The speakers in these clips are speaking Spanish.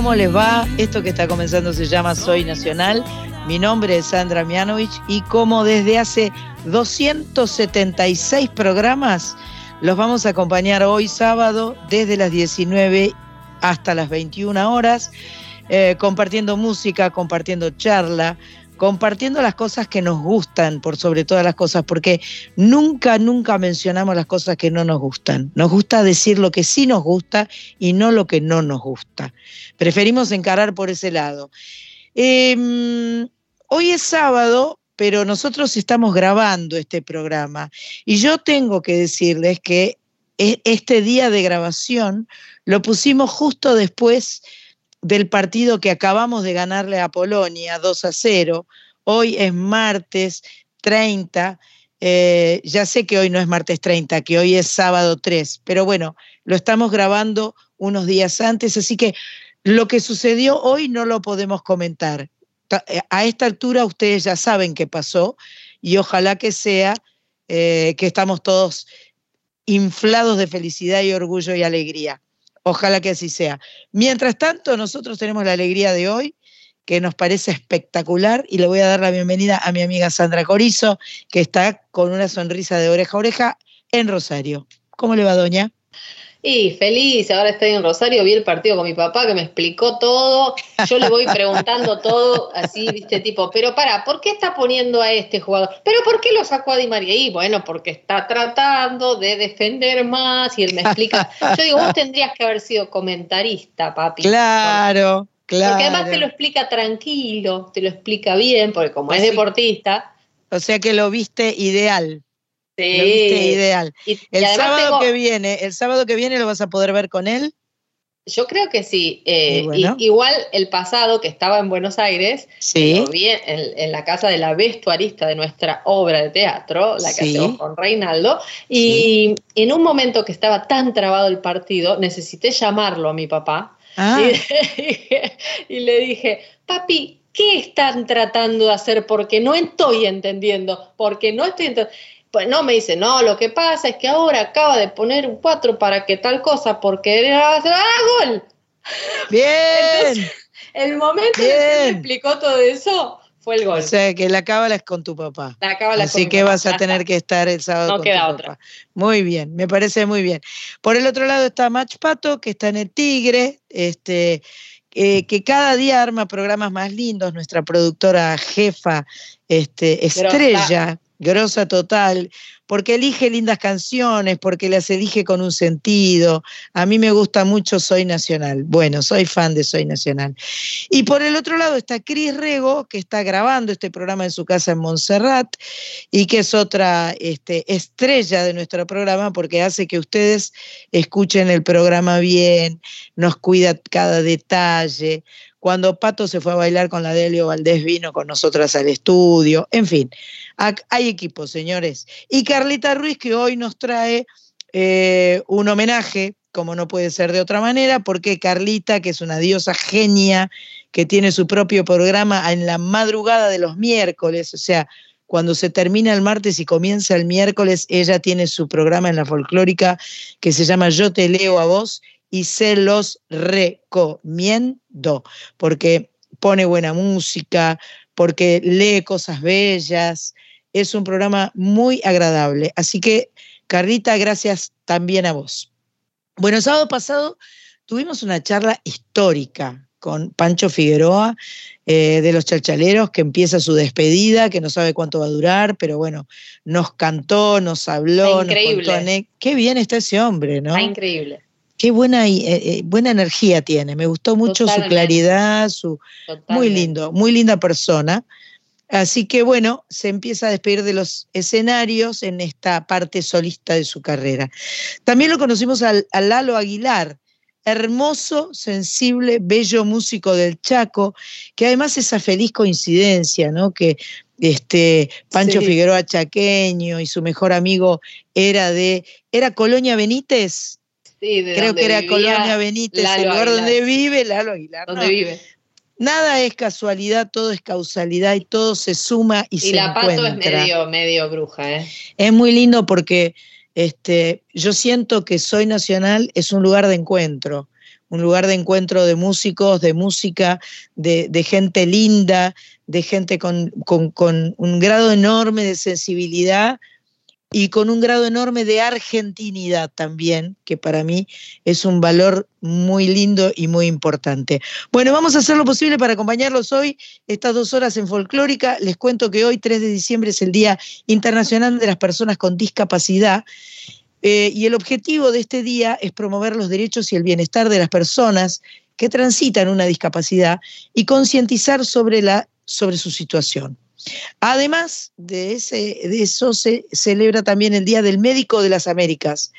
¿Cómo les va? Esto que está comenzando se llama Soy Nacional. Mi nombre es Sandra Mianovich y como desde hace 276 programas, los vamos a acompañar hoy sábado desde las 19 hasta las 21 horas, eh, compartiendo música, compartiendo charla, compartiendo las cosas que nos gustan por sobre todas las cosas, porque nunca, nunca mencionamos las cosas que no nos gustan. Nos gusta decir lo que sí nos gusta y no lo que no nos gusta. Preferimos encarar por ese lado. Eh, hoy es sábado, pero nosotros estamos grabando este programa y yo tengo que decirles que e- este día de grabación lo pusimos justo después del partido que acabamos de ganarle a Polonia 2 a 0. Hoy es martes 30. eh, ya sé que hoy no es martes 30, que hoy es sábado 3, pero bueno, lo estamos grabando unos días antes, así que lo que sucedió hoy no lo podemos comentar. Ta- eh, A esta altura ustedes ya saben qué pasó y ojalá que sea eh, que estamos todos inflados de felicidad y orgullo y alegría. Ojalá que así sea. Mientras tanto, nosotros tenemos la alegría de hoy, que nos parece espectacular, y le voy a dar la bienvenida a mi amiga Sandra Corizo, que está con una sonrisa de oreja a oreja en Rosario. ¿Cómo le va, doña? Y feliz, ahora estoy en Rosario, vi el partido con mi papá que me explicó todo, yo le voy preguntando todo, así, viste, tipo, pero para, ¿por qué está poniendo a este jugador? ¿Pero por qué lo sacó a Di María? Y bueno, porque está tratando de defender más y él me explica. Yo digo, vos tendrías que haber sido comentarista, papi. Claro, claro. Porque además te lo explica tranquilo, te lo explica bien, porque como es deportista, O sea que lo viste ideal. Sí. Lo viste ideal. Y- El sábado tengo- que viene, el sábado que viene lo vas a poder ver con él. Yo creo que sí. eh, Y bueno. y- igual el pasado que estaba en Buenos Aires, Sí. vi en, en la casa de la vestuarista de nuestra obra de teatro, la que Sí. hacemos con Reinaldo, y en un momento que estaba tan trabado el partido, necesité llamarlo a mi papá Ah, y, y le dije, papi, ¿qué están tratando de hacer? Porque no estoy entendiendo, porque no estoy entendiendo. Pues no, me dice, no, lo que pasa es que ahora acaba de poner un 4 para que tal cosa, porque era ¡ah, gol! bien. El momento en el que Bien. me explicó todo eso fue el gol. O sea que la cábala es con tu papá. La cábala Así con que mi vas a tener que estar el sábado No con queda tu otra. papá. Muy bien, me parece muy bien. Por el otro lado está Mach Pato, que está en el Tigre, este, eh, que cada día arma programas más lindos, nuestra productora jefa, este, estrella, grosa total, porque elige lindas canciones, porque las elige con un sentido. A mí me gusta mucho Soy Nacional. Bueno, soy fan de Soy Nacional. Y por el otro lado está Cris Rego, que está grabando este programa en su casa en Montserrat y que es otra este, estrella de nuestro programa porque hace que ustedes escuchen el programa bien, nos cuida cada detalle. Cuando Pato se fue a bailar con la Delio Valdés, vino con nosotras al estudio. En fin, hay equipo, señores. Y Carlita Ruiz, que hoy nos trae eh, un homenaje, como no puede ser de otra manera, porque Carlita, que es una diosa genia, que tiene su propio programa en la madrugada de los miércoles, o sea, cuando se termina el martes y comienza el miércoles, ella tiene su programa en la folclórica que se llama Yo te leo a vos y se los recomiendo, porque pone buena música, porque lee cosas bellas, es un programa muy agradable. Así que, Carlita, gracias también a vos. Bueno, el sábado pasado tuvimos una charla histórica con Pancho Figueroa eh, de los Chalchaleros, que empieza su despedida, que no sabe cuánto va a durar, pero bueno, nos cantó, nos habló, Está nos contó. increíble. Qué bien está ese hombre, ¿no? Está increíble. Qué buena, eh, eh, buena energía tiene. Me gustó mucho su claridad, su, muy lindo, muy linda persona. Así que bueno, se empieza a despedir de los escenarios en esta parte solista de su carrera. También lo conocimos al, a Lalo Aguilar, hermoso, sensible, bello músico del Chaco, que además esa feliz coincidencia, ¿no? Que este Pancho Figueroa chaqueño y su mejor amigo era de era Colonia Benítez. Sí, de Creo que era Colonia Benítez, el lugar donde vive Lalo Aguilar. Donde vive nada es casualidad, todo es causalidad y todo se suma y, se Y la pato es medio, medio bruja, ¿eh? Es muy lindo porque este, yo siento que Soy Nacional es un lugar de encuentro, un lugar de encuentro de músicos, de música, de, de gente linda, de gente con, con, con un grado enorme de sensibilidad y con un grado enorme de argentinidad también, que para mí es un valor muy lindo y muy importante. Bueno, vamos a hacer lo posible para acompañarlos hoy, estas dos horas en Folclórica. Les cuento que hoy, 3 de diciembre, es el Día Internacional de las Personas con Discapacidad. Eh, y el objetivo de este día es promover los derechos y el bienestar de las personas que transitan una discapacidad y concientizar sobre, sobre su situación. Además de, eso, se celebra también el Día del Médico de las Américas,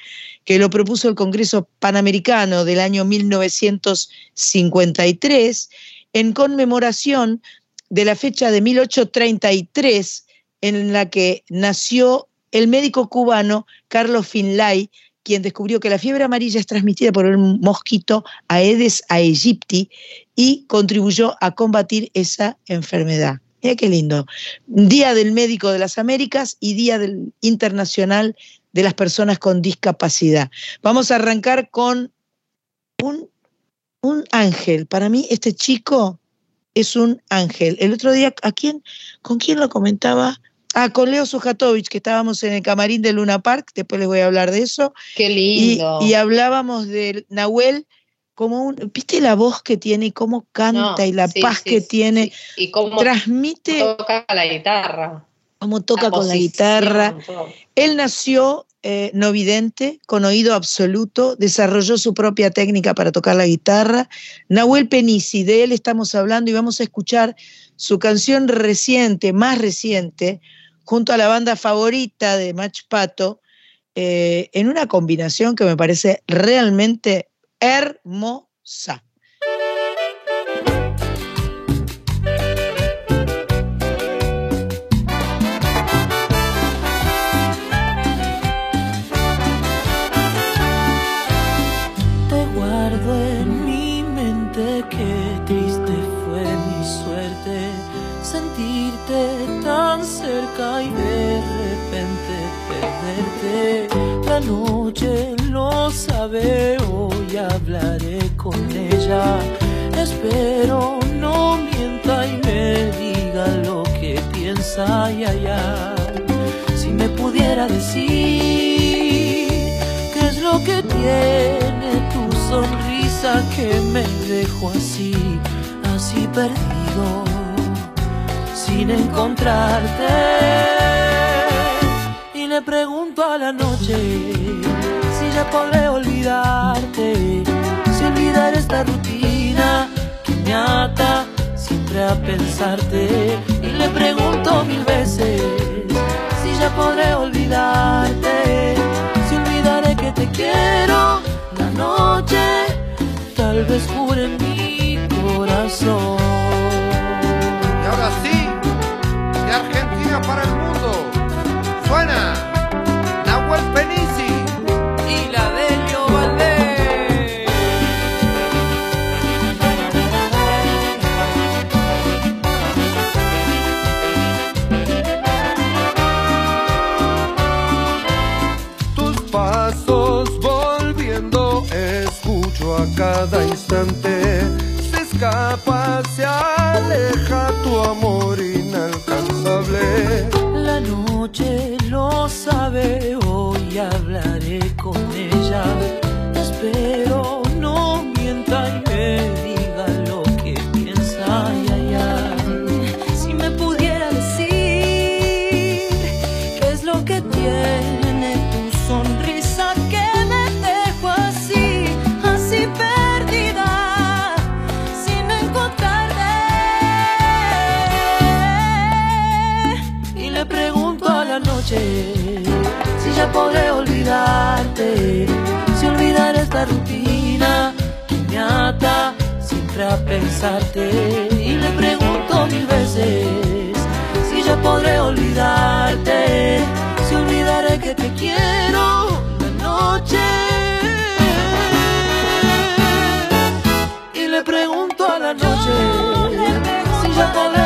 que lo propuso el Congreso Panamericano del año 1953 en conmemoración de la fecha de 1833 en la que nació el médico cubano Carlos Finlay, quien descubrió que la fiebre amarilla es transmitida por un mosquito Aedes aegypti y contribuyó a combatir esa enfermedad. Mira qué lindo. Día del Médico de las Américas y Día del Internacional de las Personas con Discapacidad. Vamos a arrancar con un, un ángel. Para mí, este chico es un ángel. El otro día, ¿a quién, ¿con quién lo comentaba? Ah, con Leo Sujatovich, que estábamos en el camarín de Luna Park, después les voy a hablar de eso. Qué lindo. Y, y hablábamos de Nahuel, como un, viste la voz que tiene y cómo canta No, y la sí, paz sí, que sí, tiene. Y cómo transmite toca la guitarra. cómo toca La con la guitarra. Él nació eh, no vidente, con oído absoluto, desarrolló su propia técnica para tocar la guitarra. Nahuel Penisi, de él estamos hablando y vamos a escuchar su canción reciente, más reciente, junto a la banda favorita de Mach Pato, eh, en una combinación que me parece realmente hermosa. Te guardo en mi mente qué triste fue mi suerte sentirte tan cerca y de repente perderte. La noche lo sabe, hoy hablaré con ella. Espero no mienta y me diga lo que piensa y allá. Si me pudiera decir qué es lo que tiene tu sonrisa que me dejó así, así perdido, sin encontrarte. Y le pregunto a la noche ya podré olvidarte, si olvidar esta rutina que me ata siempre a pensarte. Y le pregunto mil veces si ya podré olvidarte, si olvidaré que te quiero la noche, tal vez jure mi corazón. Y ahora sí, de Argentina para el mundo, suena a cada instante. Se escapa, se aleja tu amor inalcanzable. La noche lo sabe, hoy hablaré con ella. Espero no mienta y me podré olvidarte. Si olvidar esta rutina que me ata siempre a. Y le pregunto mil veces si yo podré olvidarte. Si olvidaré que te quiero la noche. Y le pregunto a la noche si yo podré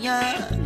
Yeah.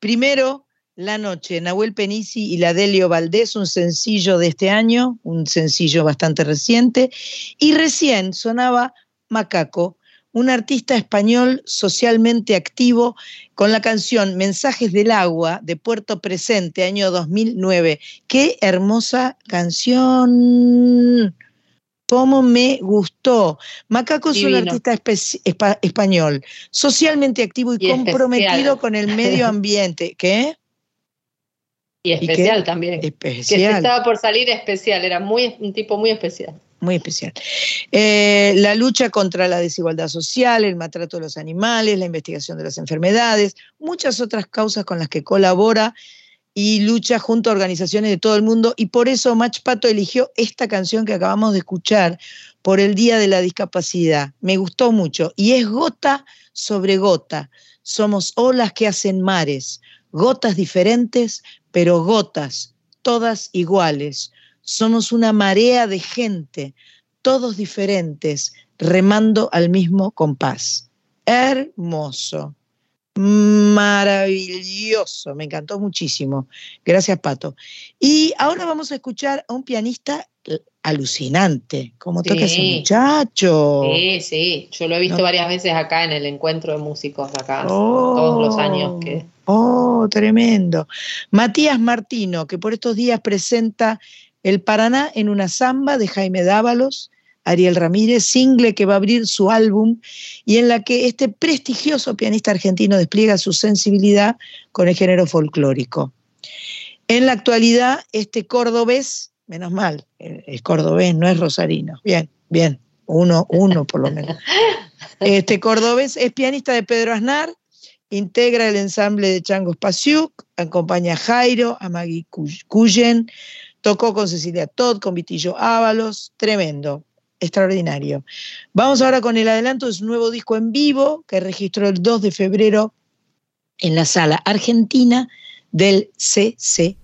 Primero La Noche, Nahuel Penisi y la Delio Valdés, un sencillo de este año, un sencillo bastante reciente, y recién sonaba Macaco, un artista español socialmente activo con la canción Mensajes del Agua de Puerto Presente, año 2009. Qué hermosa canción. ¿Cómo me gustó? Macaco es un artista español, socialmente activo y, comprometido con el medio ambiente. ¿Qué? Y especial también. Especial. Que estaba por salir especial, era muy, un tipo muy especial. Muy especial. Eh, la lucha contra la desigualdad social, el maltrato de los animales, la investigación de las enfermedades, muchas otras causas con las que colabora y lucha junto a organizaciones de todo el mundo. Y por eso Mach Pato eligió esta canción que acabamos de escuchar por el Día de la Discapacidad. Me gustó mucho. Y es gota sobre gota. Somos olas que hacen mares, gotas diferentes, pero gotas, todas iguales. Somos una marea de gente, todos diferentes, remando al mismo compás. Hermoso, maravilloso, me encantó muchísimo. Gracias, Pato. Y ahora vamos a escuchar a un pianista alucinante, como toca ese muchacho. Sí, sí, yo lo he visto varias veces acá en el encuentro de músicos acá, todos los años que Oh, tremendo. Matías Martino, que por estos días presenta El Paraná en una samba de Jaime Dávalos, Ariel Ramírez, single que va a abrir su álbum y en la que este prestigioso pianista argentino despliega su sensibilidad con el género folclórico. En la actualidad, este cordobés, menos mal, es cordobés, no es rosarino. Bien, bien, uno, uno por lo menos. Este cordobés es pianista de Pedro Aznar, Integra el ensamble de Changos Pasiuk, acompaña a Jairo, a Maggie Cuyen, tocó con Cecilia Todd, con Vitillo Ábalos, tremendo, extraordinario. Vamos ahora con el adelanto de su nuevo disco en vivo que registró el 2 de febrero en la sala argentina del CCK.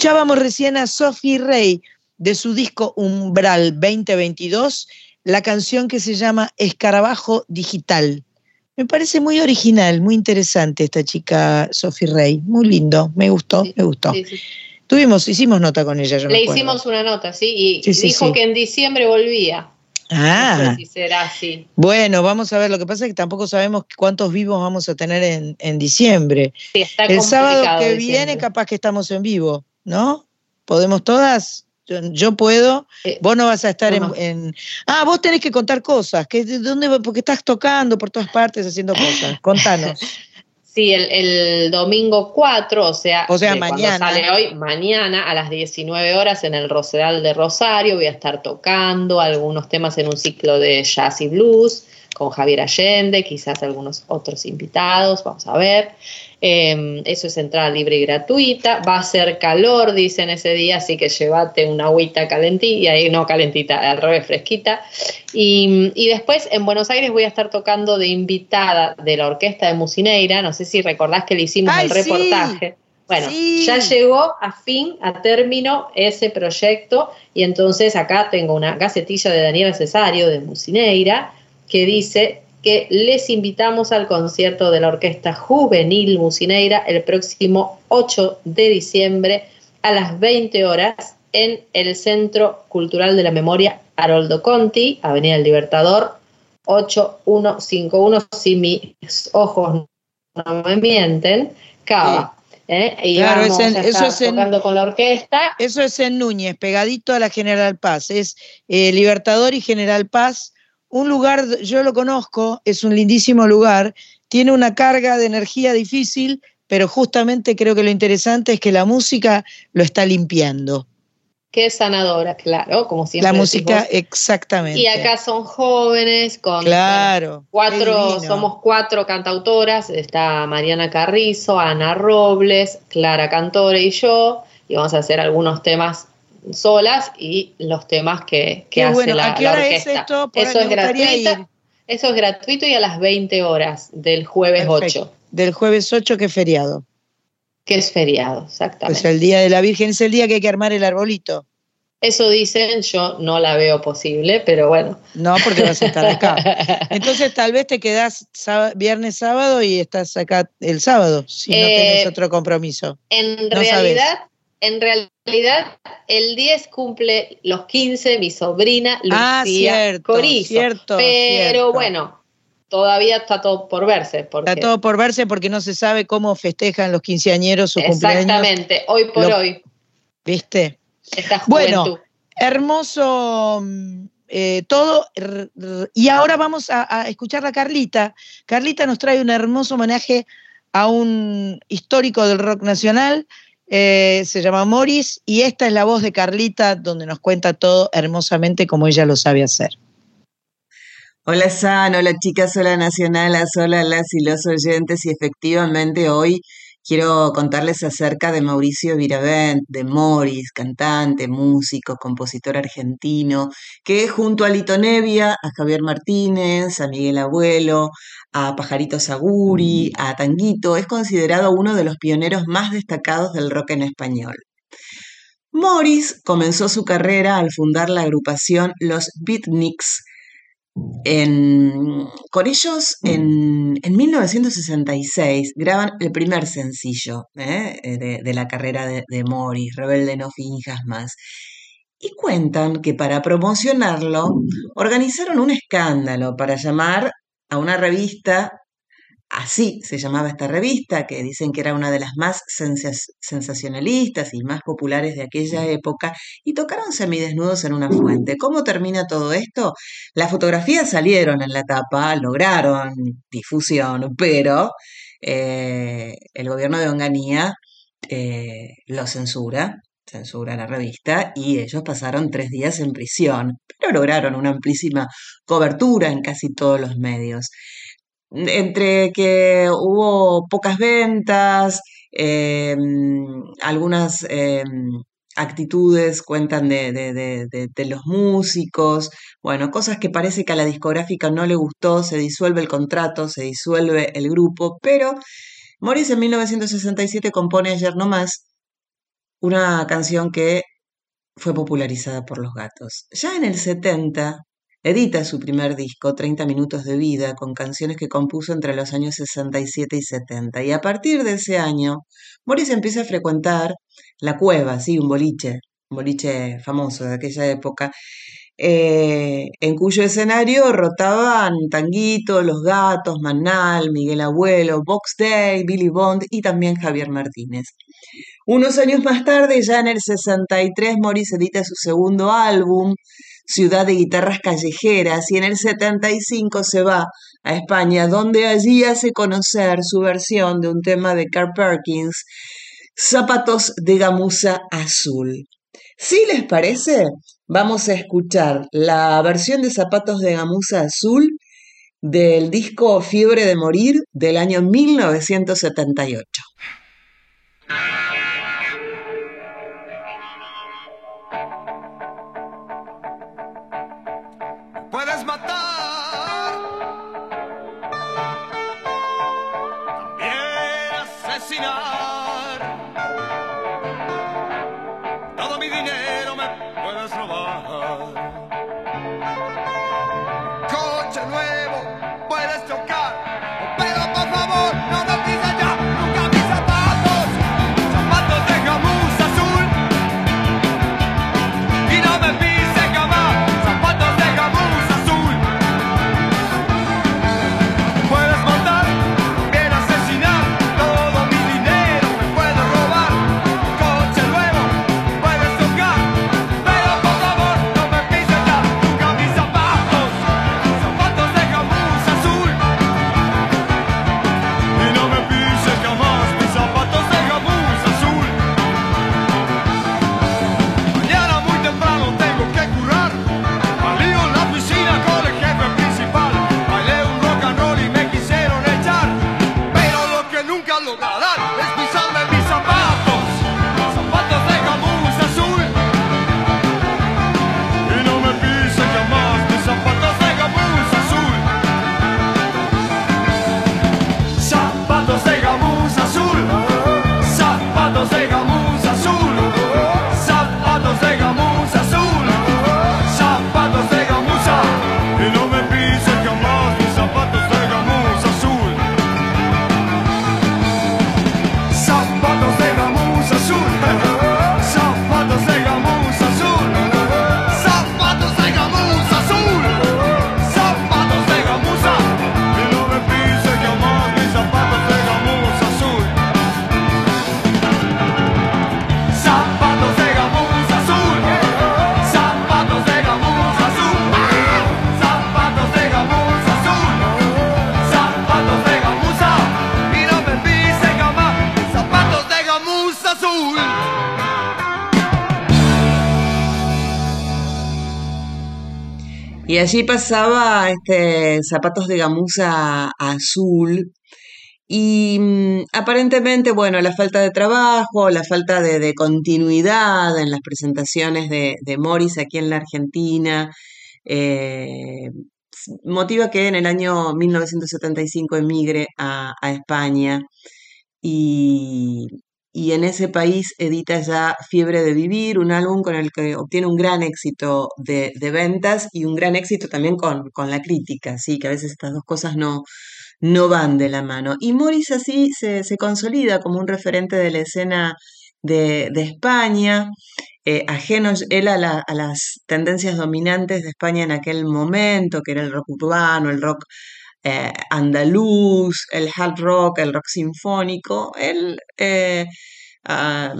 Escuchábamos recién a Sophie Rey de su disco Umbral 2022, la canción que se llama Escarabajo Digital. Me parece muy original, muy interesante esta chica Sophie Rey, muy lindo, me gustó, Sí, me gustó. Sí, sí. Tuvimos, hicimos nota con ella, yo Le hicimos una nota, sí, y dijo que en diciembre volvía. Ah, No sé si será así. bueno, vamos a ver, lo que pasa es que tampoco sabemos cuántos vivos vamos a tener en, en diciembre. Sí, está El sábado que diciembre. viene capaz que estamos en vivo, ¿no? ¿Podemos todas? Yo, yo puedo. Eh, Vos no vas a estar en, no. en- Ah, vos tenés que contar cosas. Que, ¿de dónde, porque estás tocando por todas partes haciendo cosas. Contanos. Sí, el, el domingo 4, o sea, O sea, cuando mañana. sale hoy, mañana a las 19 horas en el Rosedal de Rosario voy a estar tocando algunos temas en un ciclo de jazz y blues con Javier Allende, quizás algunos otros invitados, vamos a ver. Eh, eso es entrada libre y gratuita. Va a ser calor, dicen ese día, así que llévate una agüita calentita, y no calentita, al revés, fresquita. Y, y después en Buenos Aires voy a estar tocando de invitada de la orquesta de Musineira. No sé si recordás que le hicimos ¡Ay, el sí! reportaje. Bueno, Sí. ya llegó a fin, a término ese proyecto y entonces acá tengo una gacetilla de Daniela Cesario de Musineira que dice que les invitamos al concierto de la Orquesta Juvenil Musineira el próximo 8 de diciembre a las 20 horas en el Centro Cultural de la Memoria Haroldo Conti, Avenida del Libertador, 8151, si mis ojos no me mienten, Cava. ¿eh? Y Claro, vamos es en- a eso estar es en- tocando con la orquesta. Eso es en Núñez, pegadito a la General Paz. Es eh, Libertador y General Paz. Un lugar, yo lo conozco, es un lindísimo lugar. Tiene una carga de energía difícil, pero justamente creo que lo interesante es que la música lo está limpiando. Es sanadora, claro, como siempre. La música, exactamente. Y acá son jóvenes, con Claro. qué cuatro, somos cuatro cantautoras, está Mariana Carrizo, Ana Robles, Clara Cantore y yo, y vamos a hacer algunos temas solas y los temas que, que hace bueno. la, ¿A qué la hora es orquesta. esto? Por ahí Eso es gratuito. Eso es gratuito y a las 20 horas del jueves Perfecto. 8, Del jueves 8, que es feriado. que es feriado, exactamente. Pues el Día de la Virgen es el día que hay que armar el arbolito. Eso dicen, yo no la veo posible, pero bueno. No, porque vas a estar acá. Entonces tal vez te quedás viernes, sábado y estás acá el sábado, si no Eh, tenés otro compromiso. En No realidad, en realidad, el 10 cumple los 15 mi sobrina Lucía Ah, cierto, Corizo. cierto, Pero cierto. bueno, todavía está todo por verse. Porque Está todo por verse porque no se sabe cómo festejan los quinceañeros su cumpleaños. Exactamente, hoy por Lo- hoy, ¿Viste? esta Bueno. Hermoso mm, eh, todo. Y ahora vamos a, a escuchar a Carlita. Carlita nos trae un hermoso homenaje a un histórico del rock nacional. Eh, se llama Morris y esta es la voz de Carlita donde nos cuenta todo hermosamente como ella lo sabe hacer. Hola San, hola chicas, hola nacionalas, hola las y los oyentes. Y efectivamente hoy quiero contarles acerca de Mauricio Viravent, de Morris, cantante, músico, compositor argentino, que junto a Lito Nevia, a Javier Martínez, a Miguel Abuelo, a Pajarito Saguri, a Tanguito, es considerado uno de los pioneros más destacados del rock en español. Morris comenzó su carrera al fundar la agrupación Los Beatniks, en- con ellos, en, en 1966, graban el primer sencillo ¿eh? eh, de, de la carrera de, de Morris, Rebelde no finjas más. Y cuentan que para promocionarlo organizaron un escándalo para llamar a una revista, así se llamaba esta revista, que dicen que era una de las más sensacionalistas y más populares de aquella época, y tocaron semidesnudos en una fuente. ¿Cómo termina todo esto? Las fotografías salieron en la tapa, lograron difusión, pero eh, el gobierno de Onganía eh, lo censura, censura la revista y ellos pasaron tres días en prisión, pero lograron una amplísima cobertura en casi todos los medios. Entre que hubo pocas ventas, eh, algunas eh, actitudes cuentan de, de- de- de- los músicos, bueno, cosas que parece que a la discográfica no le gustó, se disuelve el contrato, se disuelve el grupo, pero Morris en 1967 compone Ayer no más, una canción que fue popularizada por los gatos. Ya en el 70 edita su primer disco, 30 minutos de vida, con canciones que compuso entre los años 67 y 70. Y a partir de ese año, Morris empieza a frecuentar la cueva, sí, un boliche, un boliche famoso de aquella época, eh, en cuyo escenario rotaban Tanguito, Los Gatos, Manal, Miguel Abuelo, Box Day, Billy Bond y también Javier Martínez. Unos años más tarde, ya en el 63, Morris edita su segundo álbum, Ciudad de Guitarras Callejeras, y en el 75 se va a España, donde allí hace conocer su versión de un tema de Carl Perkins, Zapatos de Gamuza Azul. Si les parece, vamos a escuchar la versión de Zapatos de Gamuza Azul del disco Fiebre de Morir del año 1978. Y allí pasaba este zapatos de gamuza azul. Y mm, aparentemente, bueno, la falta de trabajo, la falta de, continuidad en las presentaciones de, de Morris aquí en la Argentina, eh, motiva que en el año 1975 emigre a, a España y, y en ese país edita ya Fiebre de Vivir, un álbum con el que obtiene un gran éxito de, ventas y un gran éxito también con, con la crítica, sí, que a veces estas dos cosas no, no van de la mano. Y Morris así se, se consolida como un referente de la escena de, de España, eh, ajeno él a, la- a las tendencias dominantes de España en aquel momento, que era el rock urbano, el rock eh, andaluz, el hard rock, el rock sinfónico. Él ah,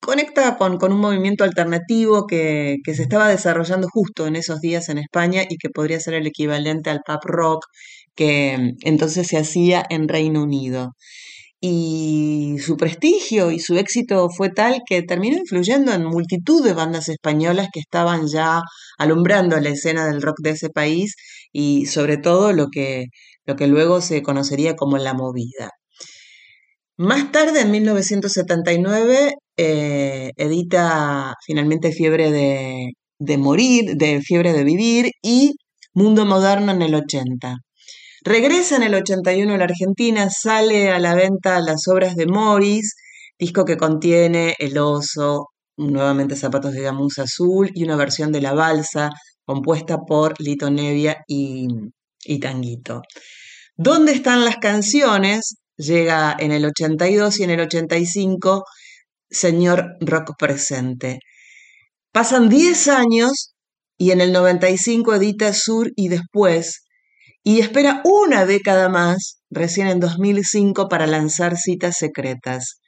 conecta con, con un movimiento alternativo que, que se estaba desarrollando justo en esos días en España y que podría ser el equivalente al pop rock que mm, entonces se hacía en Reino Unido. Y su prestigio y su éxito fue tal que terminó influyendo en multitud de bandas españolas que estaban ya alumbrando la escena del rock de ese país y sobre todo lo que, lo que luego se conocería como la movida. Más tarde, en 1979, eh, edita finalmente Fiebre de, de Morir, de Fiebre de Vivir y Mundo Moderno en el 80. Regresa en el 81 a la Argentina, sale a la venta las obras de Morris, disco que contiene El oso, nuevamente Zapatos de Gamuza Azul y una versión de La Balsa compuesta por Lito Nevia y, y Tanguito. ¿Dónde están las canciones? Llega en el 82 y en el 85, Señor Rock Presente. Pasan 10 años y en el 95 edita Sur y después, y espera una década más, recién en 2005, para lanzar Citas Secretas.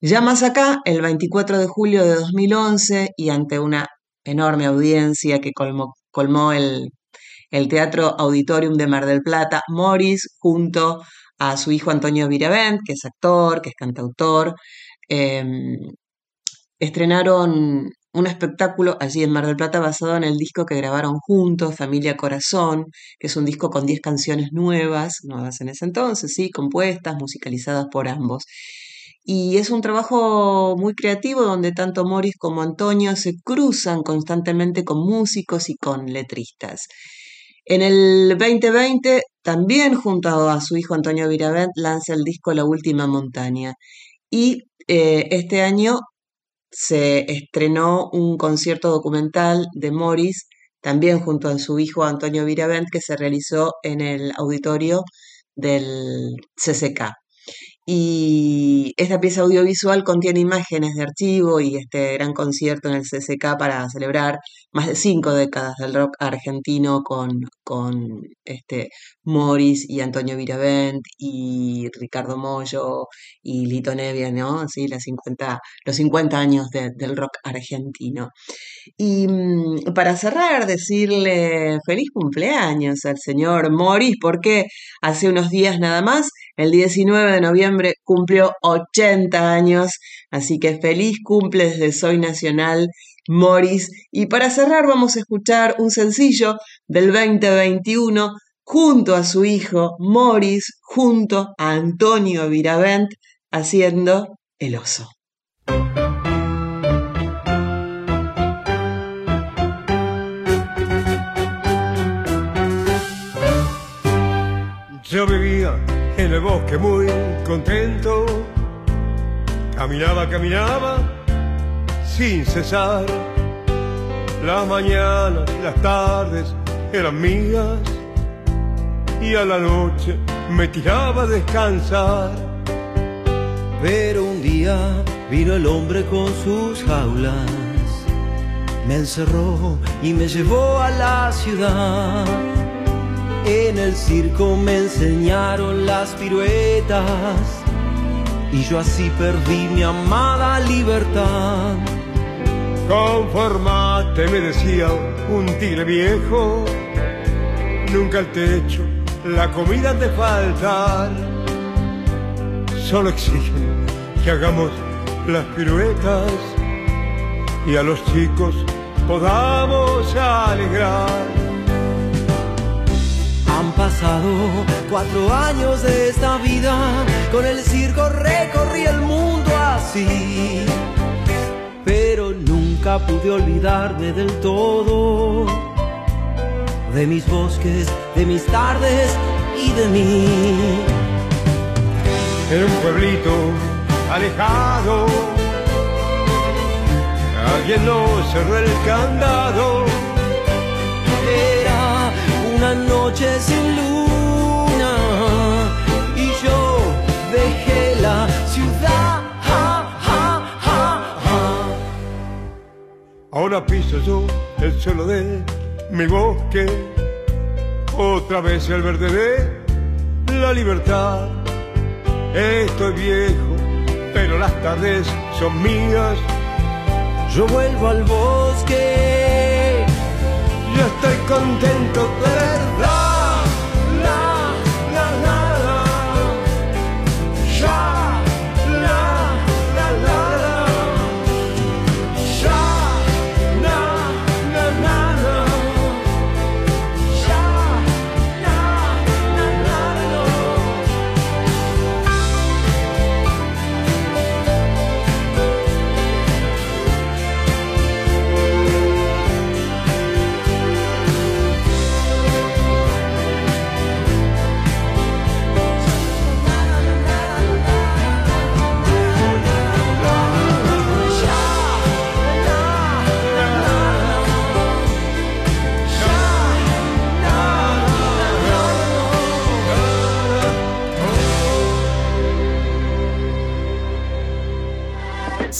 Ya más acá, el 24 de julio de 2011, y ante una enorme audiencia que colmó, el, Teatro Auditorium de Mar del Plata, Morris, junto a su hijo Antonio Viravent, que es actor, que es cantautor, eh, estrenaron un espectáculo allí en Mar del Plata basado en el disco que grabaron juntos, Familia Corazón, que es un disco con 10 canciones nuevas, nuevas en ese entonces, sí, compuestas, musicalizadas por ambos. Y es un trabajo muy creativo donde tanto Morris como Antonio se cruzan constantemente con músicos y con letristas. En el 2020, también junto a su hijo Antonio Viravent, lanza el disco La Última Montaña. Y eh, este año se estrenó un concierto documental de Morris, también junto a su hijo Antonio Viravent, que se realizó en el auditorio del CCK. Y esta pieza audiovisual contiene imágenes de archivo y este gran concierto en el CCK para celebrar más de cinco décadas del rock argentino con, con este Morris y Antonio Viravent y Ricardo Mollo y Lito Nevia, ¿no? Así, las 50, los 50 años de- del rock argentino. Y mm, para cerrar, decirle feliz cumpleaños al señor Morris, porque hace unos días nada más, el 19 de noviembre, cumplió 80 años, así que feliz cumple desde Soy Nacional, Morris. Y para cerrar, vamos a escuchar un sencillo del 2021 junto a su hijo Morris, junto a Antonio Viravent, haciendo El oso. Yo vivía en el bosque muy contento, caminaba, caminaba sin cesar. Las mañanas y las tardes eran mías y a la noche me tiraba a descansar. Pero un día vino el hombre con sus jaulas, me encerró y me llevó a la ciudad. En el circo me enseñaron las piruetas y yo así perdí mi amada libertad. Conformate, me decía un tigre viejo, nunca el techo, la comida te faltar. Solo exigen que hagamos las piruetas y a los chicos podamos alegrar. pasado cuatro años de esta vida, con el circo recorrí el mundo así, nunca pude olvidarme del todo, de mis bosques, de mis tardes y de mí. En un pueblito alejado, alguien no cerró el candado. Era una noche sin luna y yo dejé la ciudad. Ahora piso yo el suelo de mi bosque, otra vez el verde de la libertad. Estoy viejo, pero las tardes son mías. Yo vuelvo al bosque. Yo estoy contento de verdad.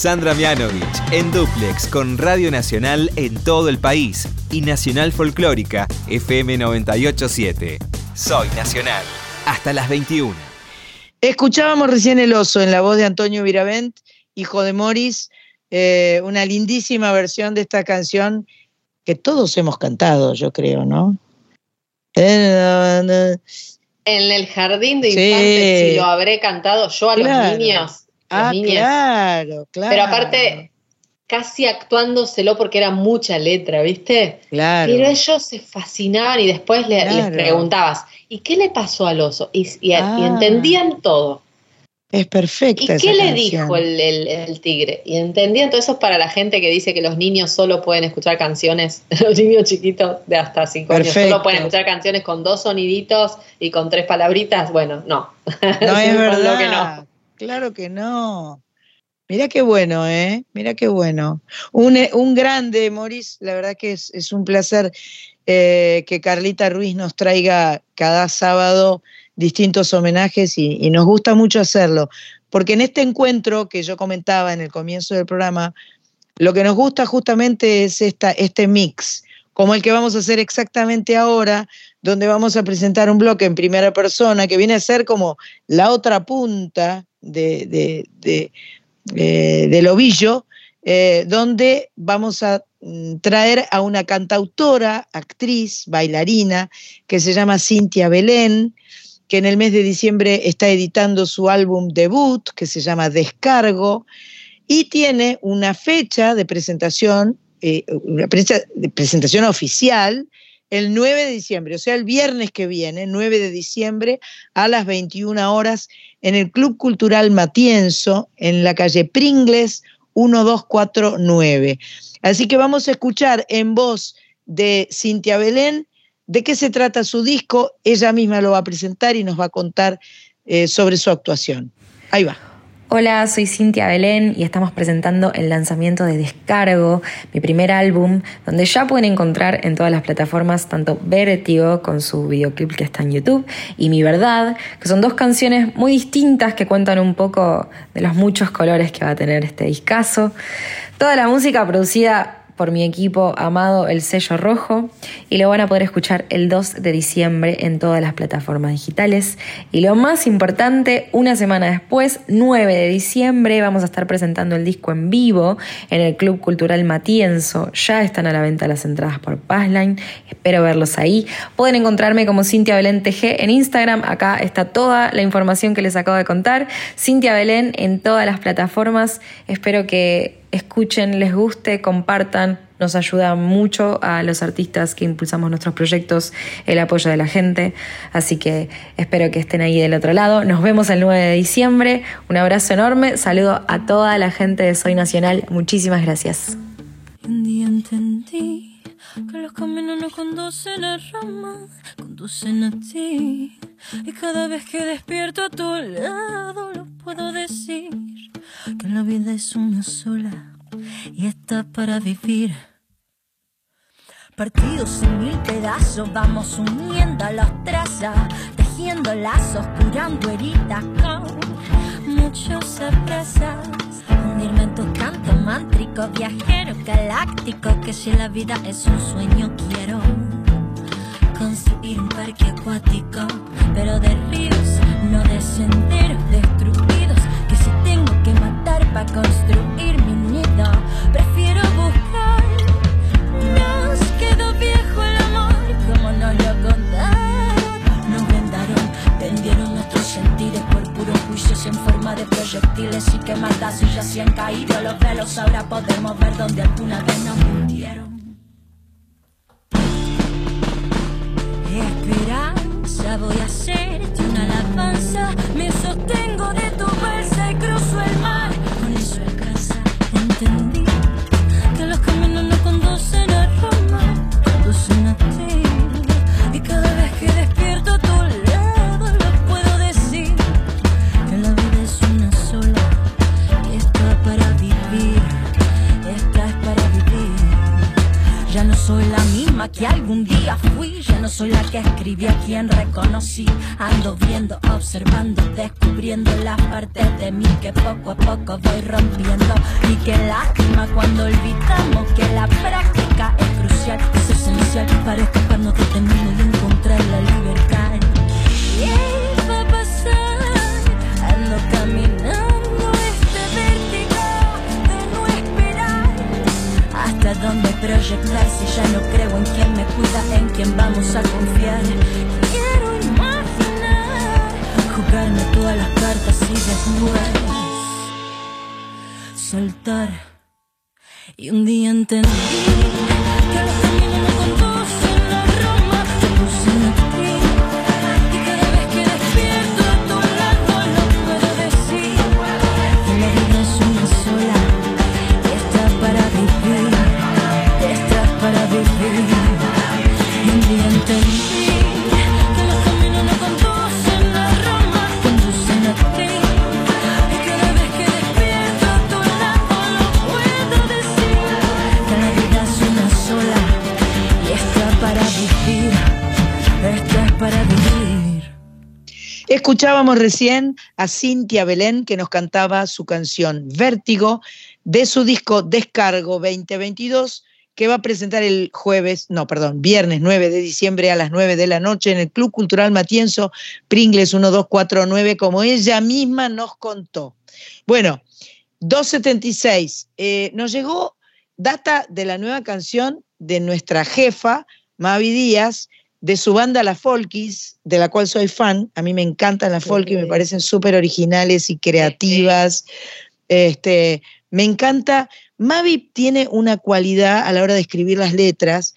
Sandra Mianovich en Duplex con Radio Nacional en todo el país y Nacional Folclórica FM 987. Soy Nacional. Hasta las 21. Escuchábamos recién El Oso en la voz de Antonio Viravent, hijo de Morris, eh, una lindísima versión de esta canción que todos hemos cantado, yo creo, ¿no? En el jardín de Sí. infantes, si lo habré cantado yo a Claro. los niños. Ah, niñas. claro, claro. Pero aparte, casi actuándoselo porque era mucha letra, ¿viste? Claro. Pero ellos se fascinaban y después le- les preguntabas, ¿y qué le pasó al oso? Y, y- y Ah. entendían todo. Es perfecta. ¿Y qué le dijo el, el- el tigre? Y entendían todo eso es para la gente que dice que los niños solo pueden escuchar canciones, los niños chiquitos de hasta cinco años Perfecto. solo pueden escuchar canciones con dos soniditos y con tres palabritas. Bueno, no. No es verdad. que no. Claro que no. Mira qué bueno, ¿eh? Mira qué bueno. Un, eh, un grande, Moris, la verdad que es, un placer eh, que Carlita Ruiz nos traiga cada sábado distintos homenajes y, y nos gusta mucho hacerlo, porque en este encuentro que yo comentaba en el comienzo del programa, lo que nos gusta justamente es esta, este mix, como el que vamos a hacer exactamente ahora, donde vamos a presentar un bloque en primera persona que viene a ser como la otra punta de, eh, del ovillo, eh, donde vamos a mm, traer a una cantautora, actriz, bailarina, que se llama Cintia Belén, que en el mes de diciembre está editando su álbum debut, que se llama Descargo, y tiene una fecha de presentación, eh, una fecha de presentación oficial, el 9 de diciembre, o sea, el viernes que viene, 9 de diciembre, a las 21 horas, en el Club Cultural Matienzo, en la calle Pringles 1249. Así que vamos a escuchar en voz de Cintia Belén de qué se trata su disco. Ella misma lo va a presentar y nos va a contar eh, sobre su actuación. Ahí va. Hola, soy Cintia Belén y estamos presentando el lanzamiento de Descargo, mi primer álbum, donde ya pueden encontrar en todas las plataformas tanto Vertigo con su videoclip que está en YouTube y Mi Verdad, que son dos canciones muy distintas que cuentan un poco de los muchos colores que va a tener este discazo. Toda la música producida por mi equipo amado El Sello Rojo y lo van a poder escuchar el 2 de diciembre en todas las plataformas digitales. Y lo más importante, una semana después, 9 de diciembre, vamos a estar presentando el disco en vivo en el Club Cultural Matienzo. Ya están a la venta las entradas por Passline. Espero verlos ahí. Pueden encontrarme como Cintia Belén TG en Instagram. Acá está toda la información que les acabo de contar. Cintia Belén en todas las plataformas. Espero que escuchen, les guste, compartan. Nos ayuda mucho a los artistas que impulsamos nuestros proyectos el apoyo de la gente. Así que espero que estén ahí del otro lado. Nos vemos el 9 de diciembre. Un abrazo enorme. Saludo a toda la gente de Soy Nacional. Muchísimas gracias. Que los caminos no conducen a Roma, conducen a ti. Y cada vez que despierto a tu lado lo puedo decir, que la vida es una sola y está para vivir. Partidos en mil pedazos, vamos uniendo los trazos, tejiendo lazos, curando heridas con muchos abrazos. Hundirme en tu canto mántrico, viajero galáctico, que si la vida es un sueño quiero construir un parque acuático, pero de ríos, no de senderos destruidos, que si tengo que matar para construir mi nido, prefiero buscar. Nos quedó viejo el amor, como nos lo contaron. Nos vendaron, vendieron nuestros sentidos por puros juicios en forma de proyectiles y que matas y ya se han caído los velos. Ahora podemos ver donde alguna vez nos mintieron. Esperanza, voy a hacerte una alabanza. Me sostengo de tu balsa y cruzo el mar. Misma que algún día fui, ya no soy la que escribí a quien reconocí. Ando viendo, observando, descubriendo las partes de mí que poco a poco voy rompiendo. Y qué lástima cuando olvidamos que la práctica es crucial, es esencial para escaparnos de este mundo y encontrar la libertad. ¿Qué dónde proyectar si ya no creo en quien me cuida, en quien vamos a confiar? Quiero imaginar, jugarme todas las cartas y después soltar. Y un día entendí Escuchábamos recién a Cintia Belén que nos cantaba su canción Vértigo de su disco Descargo 2022 que va a presentar el jueves, no, perdón, viernes 9 de diciembre a las 9 de la noche en el Club Cultural Matienzo Pringles 1249, como ella misma nos contó. Bueno, 276, eh, nos llegó data de la nueva canción de nuestra jefa, Mavi Díaz, de su banda La Folkis, de la cual soy fan. A mí me encantan las Folkis, me parecen súper originales y creativas. Este, me encanta. Mavi tiene una cualidad a la hora de escribir las letras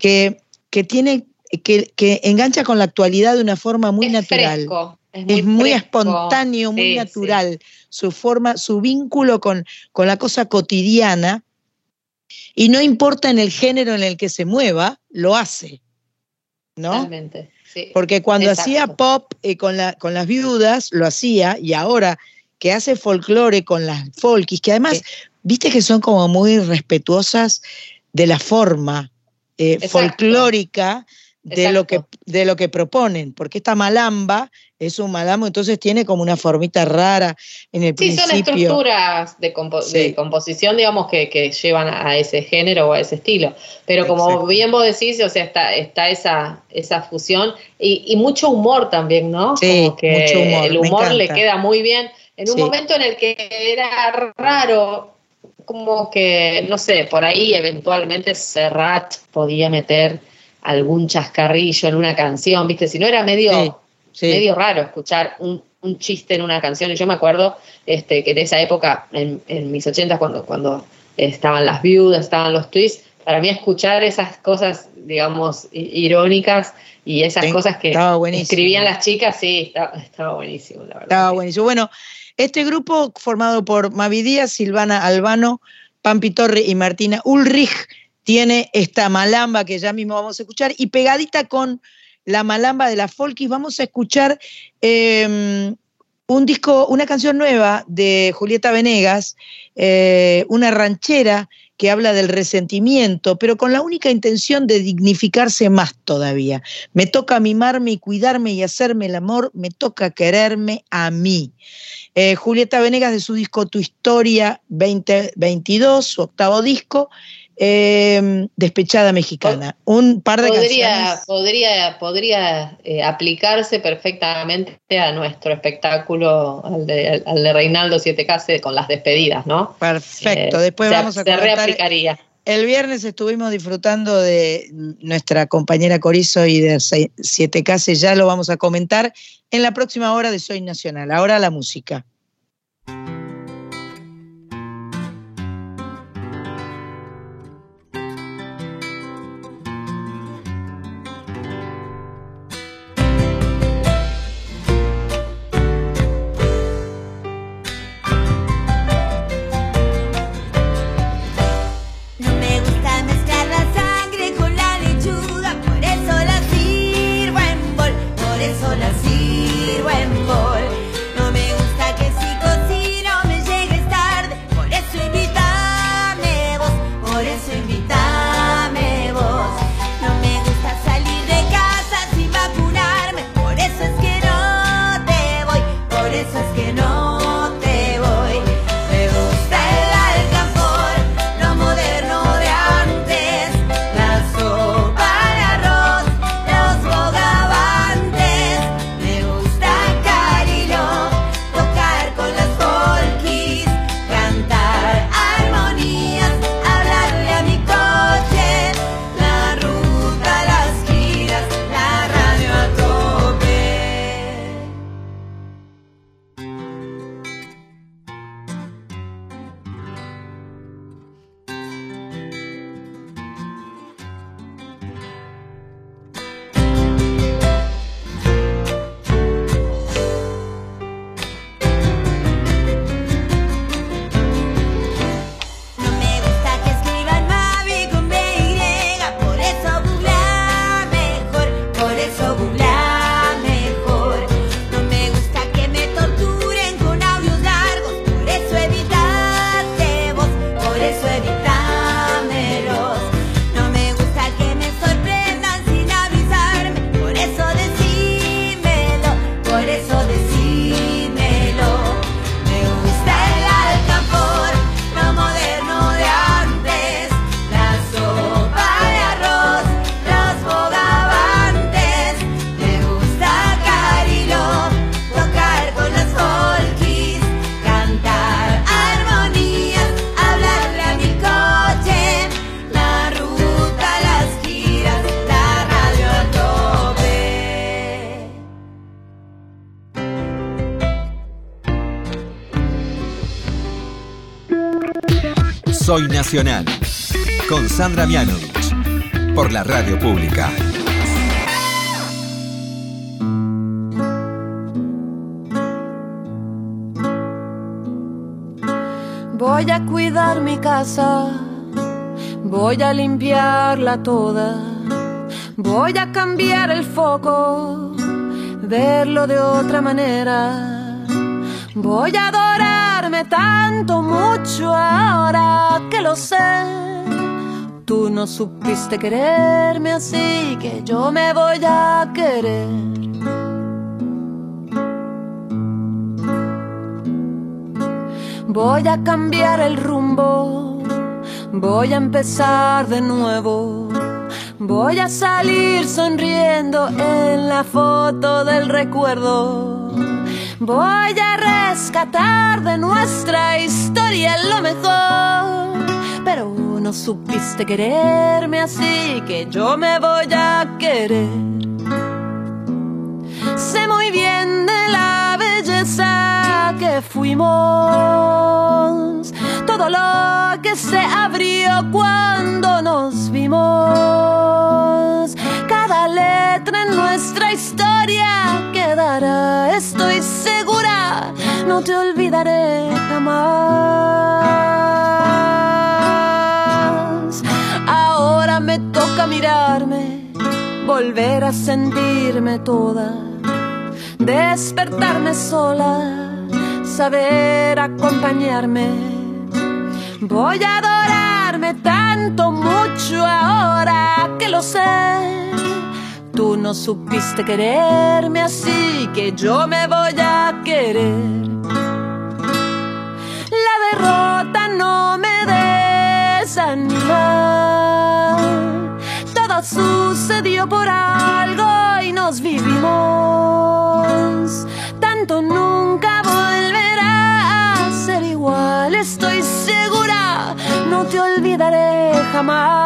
que, que tiene, que, que engancha con la actualidad de una forma muy Es natural. fresco, es Es muy muy fresco. espontáneo, muy Sí, sí. natural. Su forma, su vínculo con, con la cosa cotidiana. Y no importa en el género en el que se mueva, lo hace. ¿No? Totalmente. sí. Porque cuando Exacto. hacía pop eh, con, la, con las viudas, lo hacía, y ahora que hace folclore con las folkis, que además, viste que son como muy respetuosas de la forma eh, folclórica de lo, que, de lo que proponen, porque esta malamba es un malambo, entonces tiene como una formita rara en el Sí, son principio. estructuras de, compo- Sí. de composición, digamos, que, que llevan a ese género o a ese estilo. Pero como Exacto. bien vos decís, o sea, está, está esa, esa fusión y, y mucho humor también, ¿no? Sí, Como que mucho humor, el humor le queda muy bien. En un Sí. momento en el que era raro, como que, no sé, por ahí eventualmente Serrat podía meter algún chascarrillo en una canción, ¿viste? Si no era medio Sí, medio raro escuchar un, un chiste en una canción. Y yo me acuerdo este, que de esa época, en, en mis ochentas, cuando, cuando estaban las viudas, estaban los twists, para mí escuchar esas cosas, digamos, irónicas y esas Sí, cosas que escribían las chicas, sí, estaba, estaba buenísimo, la verdad. Estaba buenísimo. Bueno, este grupo formado por Mavi Díaz, Silvana Albano, Pampi Torre y Martina Ulrich tiene esta malamba que ya mismo vamos a escuchar y pegadita con la malamba de la Folkis vamos a escuchar eh, un disco, una canción nueva de Julieta Venegas, eh, una ranchera que habla del resentimiento, pero con la única intención de dignificarse más todavía. Me toca mimarme y cuidarme y hacerme el amor, me toca quererme a mí. Eh, Julieta Venegas de su disco Tu Historia 2022, su octavo disco, eh, Despechada Mexicana. Un par de podría, canciones. podría, podría eh, aplicarse perfectamente a nuestro espectáculo, al de, al de Reinaldo Siete Case, con las despedidas, ¿no? Perfecto, Eh, después se- vamos a Se reaplicaría. El viernes estuvimos disfrutando de nuestra compañera Corizo y de Se- Siete Cases, ya lo vamos a comentar en la próxima hora de Soy Nacional. Ahora la música. Soy Nacional. Con Sandra Mianovich. Por la radio pública. Voy a cuidar mi casa, voy a limpiarla toda, voy a cambiar el foco, verlo de otra manera. Voy a tanto, mucho ahora que lo sé. Tú no supiste quererme así que yo me voy a querer. Voy a cambiar el rumbo, voy a empezar de nuevo. Voy a salir sonriendo en la foto del recuerdo. Voy a rescatar de nuestra historia lo mejor. Pero no supiste quererme así que yo me voy a querer. Sé muy bien de la belleza fuimos, todo lo que se abrió cuando nos vimos. Cada letra en nuestra historia quedará, estoy segura, no te olvidaré jamás. Ahora me toca mirarme, volver a sentirme toda despertarme sola, saber acompañarme. Voy a adorarme tanto, mucho ahora que lo sé. Tú no supiste quererme así que yo me voy a querer. La derrota no me desanima. Todo sucedió por algo y nos vivimos. Tanto nunca no te olvidaré jamás.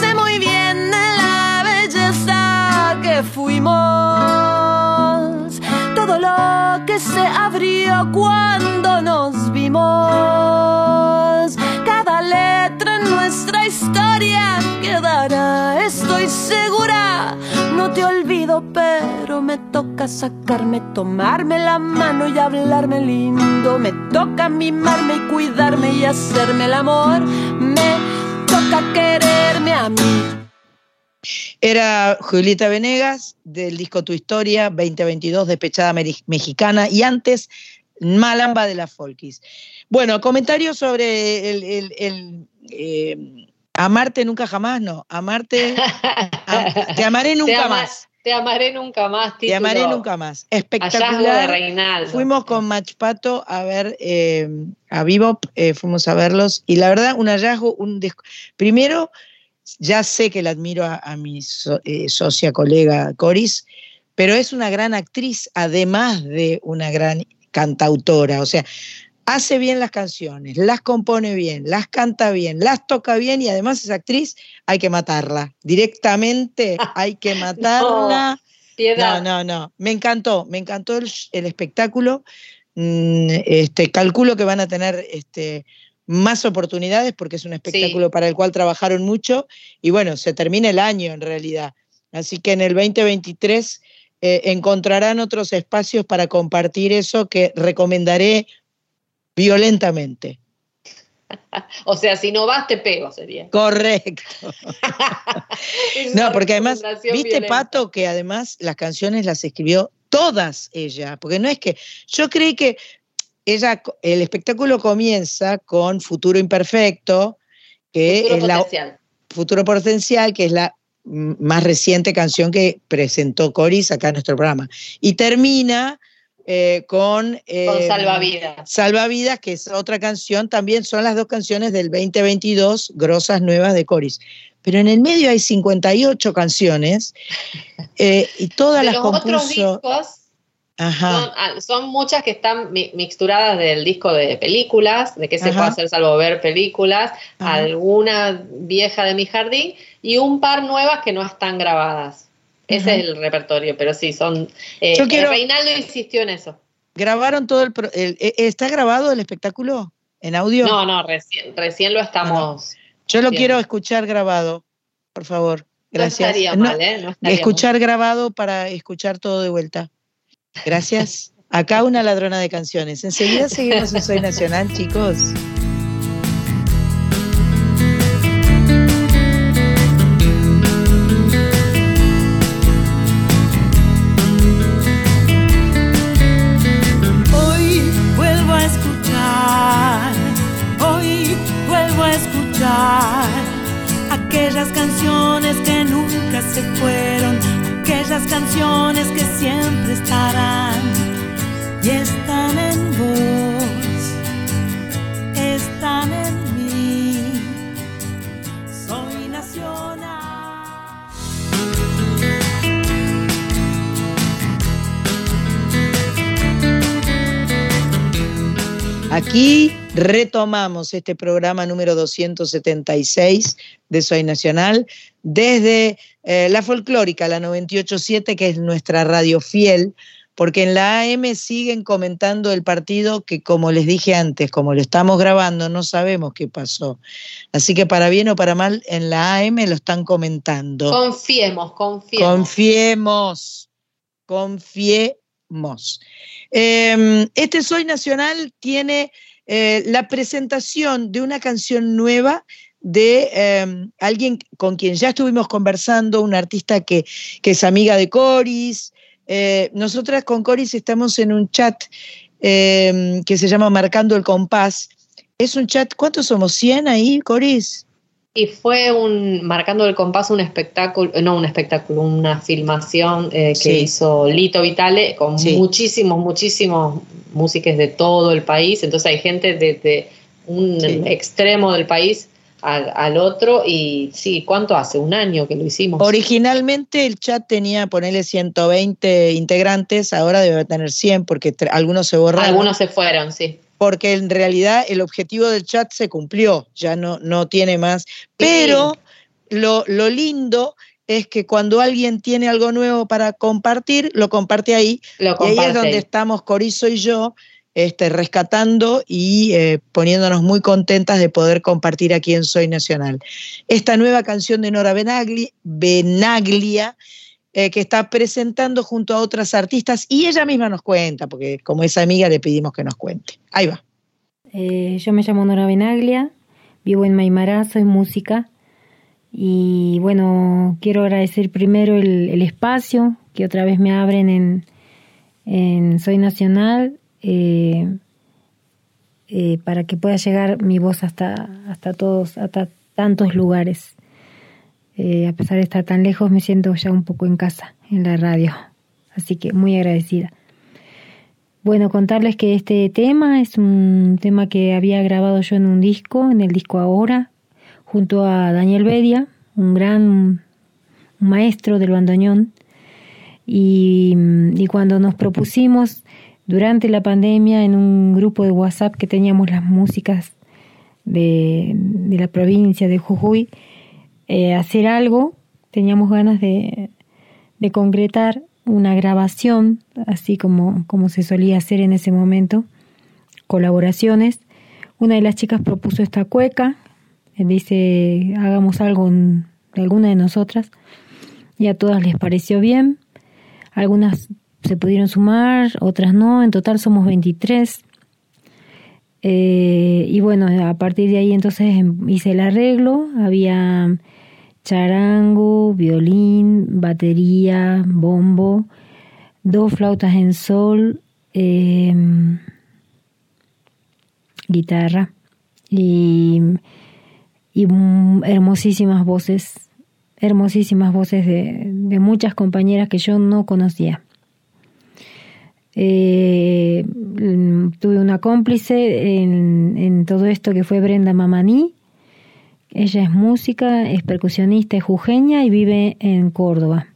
Sé muy bien de la belleza que fuimos, todo lo que se abrió cuando nos vimos. Cada letra en nuestra historia quedará, estoy segura. No te pero me toca sacarme, tomarme la mano y hablarme lindo. Me toca mimarme y cuidarme y hacerme el amor. Me toca quererme a mí. Era Julieta Venegas del disco Tu Historia 2022 Despechada Mexicana y antes Malamba de la Folkis. Bueno, comentarios sobre el, el- el, eh, Amarte nunca jamás, no. Amarte, am- te amaré nunca Te ama- más. Te amaré nunca más, Te título. amaré nunca más. De Espectacular. Reinaldo. Fuimos con Machpato a ver eh, a Bebop, eh, fuimos a verlos y la verdad un hallazgo, un. Primero, ya sé que la admiro a, a mi so- eh, socia, colega Coris, pero es una gran actriz, además de una gran cantautora. O sea, hace bien las canciones, las compone bien, las canta bien, las toca bien y además es actriz, hay que matarla. Directamente hay que matarla. No, no, no. Me encantó, me encantó el espectáculo. Mm, este, calculo que van a tener este, más oportunidades porque es un espectáculo para el cual trabajaron mucho y bueno, se termina el año en realidad. Así que en el 2023 eh, encontrarán otros espacios para compartir eso que recomendaré violentamente. O sea, si no vas, te pego, sería. Correcto. No, porque además, viste, violenta. Pato, que además las canciones las escribió todas ella, porque no es que, yo creí que ella, el espectáculo comienza con Futuro Imperfecto, que Futuro es la potencial. Futuro Potencial, que es la más reciente canción que presentó Coris acá en nuestro programa. Y termina eh, con... eh, Con Salvavidas. Salvavidas, que es otra canción, también son las dos canciones del 2022, grosas nuevas de Coris. Pero en el medio hay 58 canciones eh, y todas De las los otros discos, Ajá. son, ah, son muchas que están mi- mixturadas del disco de películas, de qué se Ajá. puede hacer salvo ver películas, Ajá. alguna vieja de mi jardín y un par nuevas que no están grabadas. Ese es el repertorio, pero sí, son... eh, Yo quiero- Reinaldo insistió en eso. ¿Grabaron todo el, eh, ¿Está grabado el espectáculo en audio? No, no, recién, recién lo estamos... Yo lo quiero escuchar grabado, por favor. Gracias. No estaría No, mal, ¿eh? No estaría escuchar grabado para escuchar todo de vuelta. Gracias. Acá una ladrona de canciones. Enseguida seguimos en Soy Nacional, chicos. Aquí retomamos este programa número 276 de Soy Nacional desde eh, la folclórica, la 987, que es nuestra radio fiel, porque en la AM siguen comentando el partido que, como les dije antes, como lo estamos grabando, no sabemos qué pasó. Así que para bien o para mal, en la AM lo están comentando. Confiemos, confiemos. Confiemos, confiemos. Eh, este Soy Nacional tiene eh, la presentación de una canción nueva de eh, alguien con quien ya estuvimos conversando, un artista que, que es amiga de Coris. Eh, nosotras con Coris estamos en un chat eh, que se llama Marcando el Compás. Es un chat, ¿cuántos somos? ¿100 ahí, Coris? Y fue un, marcando el compás, un espectáculo, no un espectáculo, una filmación eh, que Sí. hizo Lito Vitale con Sí. muchísimos, muchísimos músicos de todo el país. Entonces hay gente desde un Sí. extremo del país al, al otro. Y sí, ¿cuánto hace? Un año que lo hicimos. Originalmente el chat tenía, ponerle 120 integrantes, ahora debe tener 100 porque algunos se borraron. Algunos se fueron, sí. Porque en realidad el objetivo del chat se cumplió, ya no, no tiene más. Pero lo, lo lindo es que cuando alguien tiene algo nuevo para compartir, lo comparte ahí. Lo y ahí es donde estamos Corizo y yo este, rescatando y eh, poniéndonos muy contentas de poder compartir aquí en Soy Nacional. Esta nueva canción de Nora Benagli, Benaglia, eh, que está presentando junto a otras artistas y ella misma nos cuenta, porque como es amiga le pedimos que nos cuente. Ahí va. Eh, yo me llamo Nora Benaglia, vivo en Maimará, soy música. Y bueno, quiero agradecer primero el, espacio que otra vez me abren en, en Soy Nacional eh, eh, para que pueda llegar mi voz hasta, hasta todos, hasta tantos lugares. Eh, a pesar de estar tan lejos, me siento ya un poco en casa, en la radio. Así que muy agradecida. Bueno, contarles que este tema es un tema que había grabado yo en un disco, en el disco Ahora, junto a Daniel Bedia, un gran maestro del bandoneón. Y, y cuando nos propusimos durante la pandemia en un grupo de WhatsApp que teníamos las músicas de, de la provincia de Jujuy, eh, hacer algo, teníamos ganas de, de concretar una grabación, así como, como se solía hacer en ese momento, colaboraciones. Una de las chicas propuso esta cueca, eh, dice, hagamos algo de alguna de nosotras, y a todas les pareció bien. Algunas se pudieron sumar, otras no, en total somos 23. Eh, y bueno, a partir de ahí entonces em- hice el arreglo, había charango, violín, batería, bombo, dos flautas en sol, eh, guitarra y, y hermosísimas voces, hermosísimas voces de, de muchas compañeras que yo no conocía. Eh, mm, tuve una cómplice en, en todo esto que fue Brenda Mamani. Ella es música, es percusionista, es jujeña y vive en Córdoba.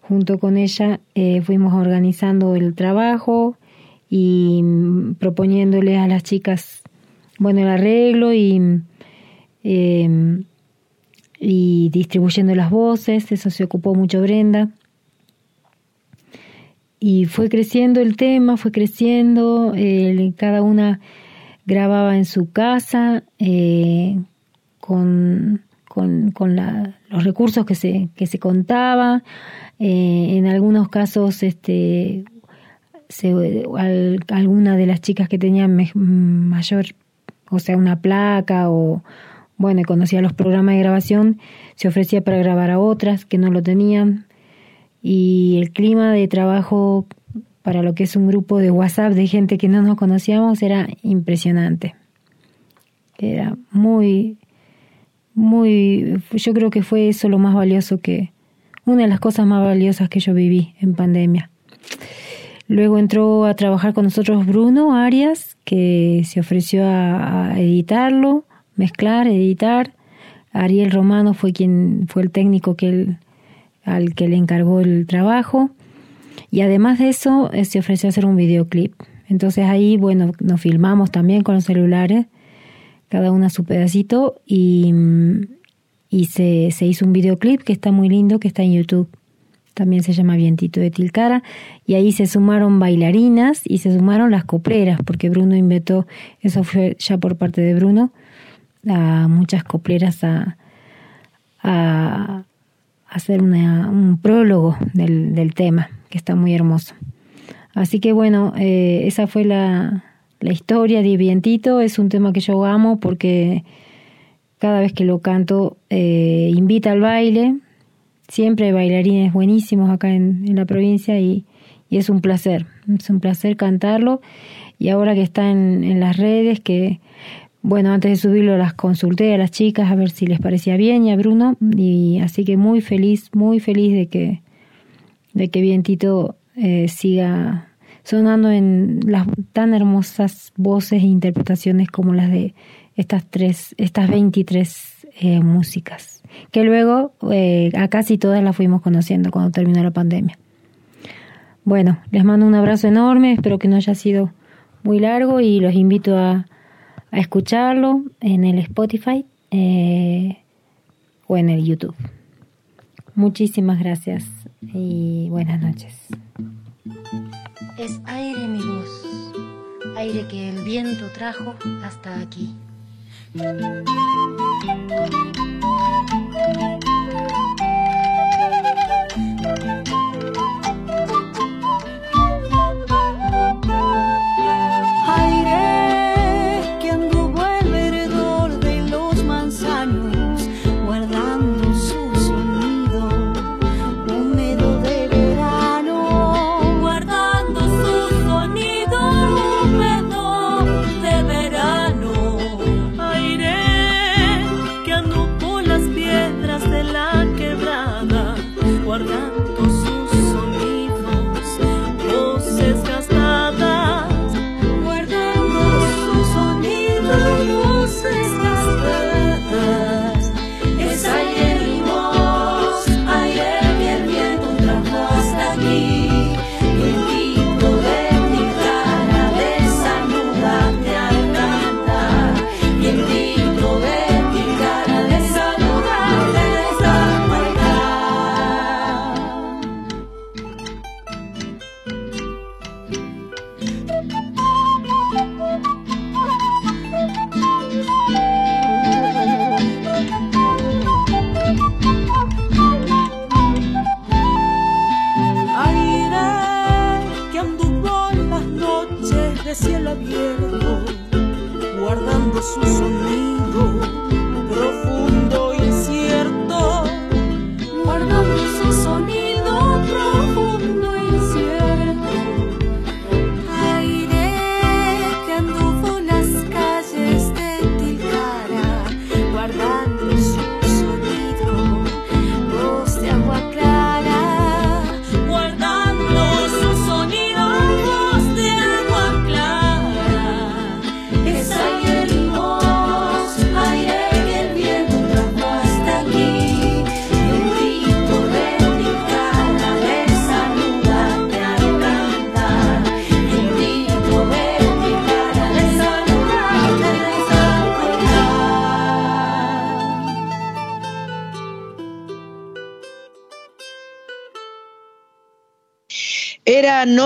Junto con ella eh, fuimos organizando el trabajo y mm, proponiéndole a las chicas, bueno, el arreglo y, eh, y distribuyendo las voces. Eso se ocupó mucho Brenda. Y fue creciendo el tema, fue creciendo, cada una grababa en su casa eh, con, con, con los recursos que se, que se contaba. Eh, en algunos casos, este, alguna de las chicas que tenían mayor, o sea, una placa o, bueno, conocía los programas de grabación, se ofrecía para grabar a otras que no lo tenían y el clima de trabajo para lo que es un grupo de WhatsApp de gente que no nos conocíamos era impresionante. Era muy, muy, yo creo que fue eso lo más valioso que, una de las cosas más valiosas que yo viví en pandemia. Luego entró a trabajar con nosotros Bruno Arias, que se ofreció a, editarlo, mezclar, editar. Ariel Romano fue quien fue el técnico que al que le encargó el trabajo. Y además de eso, eh, se ofreció a hacer un videoclip. Entonces ahí, bueno, nos filmamos también con los celulares, cada una su pedacito, y, y se, se hizo un videoclip que está muy lindo, que está en YouTube. También se llama Vientito de Tilcara. Y ahí se sumaron bailarinas y se sumaron las copleras, porque Bruno inventó, eso fue ya por parte de Bruno, a muchas copleras a, a hacer una- un prólogo del, del tema, que está muy hermoso. Así que bueno, eh, esa fue la, la historia de Vientito. Es un tema que yo amo porque cada vez que lo canto eh, invita al baile. Siempre hay bailarines buenísimos acá en, en la provincia y, es un placer, es un placer cantarlo. Y ahora que está en, en las redes, que bueno, antes de subirlo las consulté a las chicas a ver si les parecía bien y a Bruno. Y así que muy feliz, muy feliz de que, de que Vientito eh, siga sonando en las tan hermosas voces e interpretaciones como las de estas tres, estas 23 eh, músicas, que luego eh, a casi todas las fuimos conociendo cuando terminó la pandemia. Bueno, les mando un abrazo enorme, espero que no haya sido muy largo y los invito a, a escucharlo en el Spotify eh, o en el YouTube. Muchísimas gracias y buenas noches. Es aire mi voz, aire que el viento trajo hasta aquí.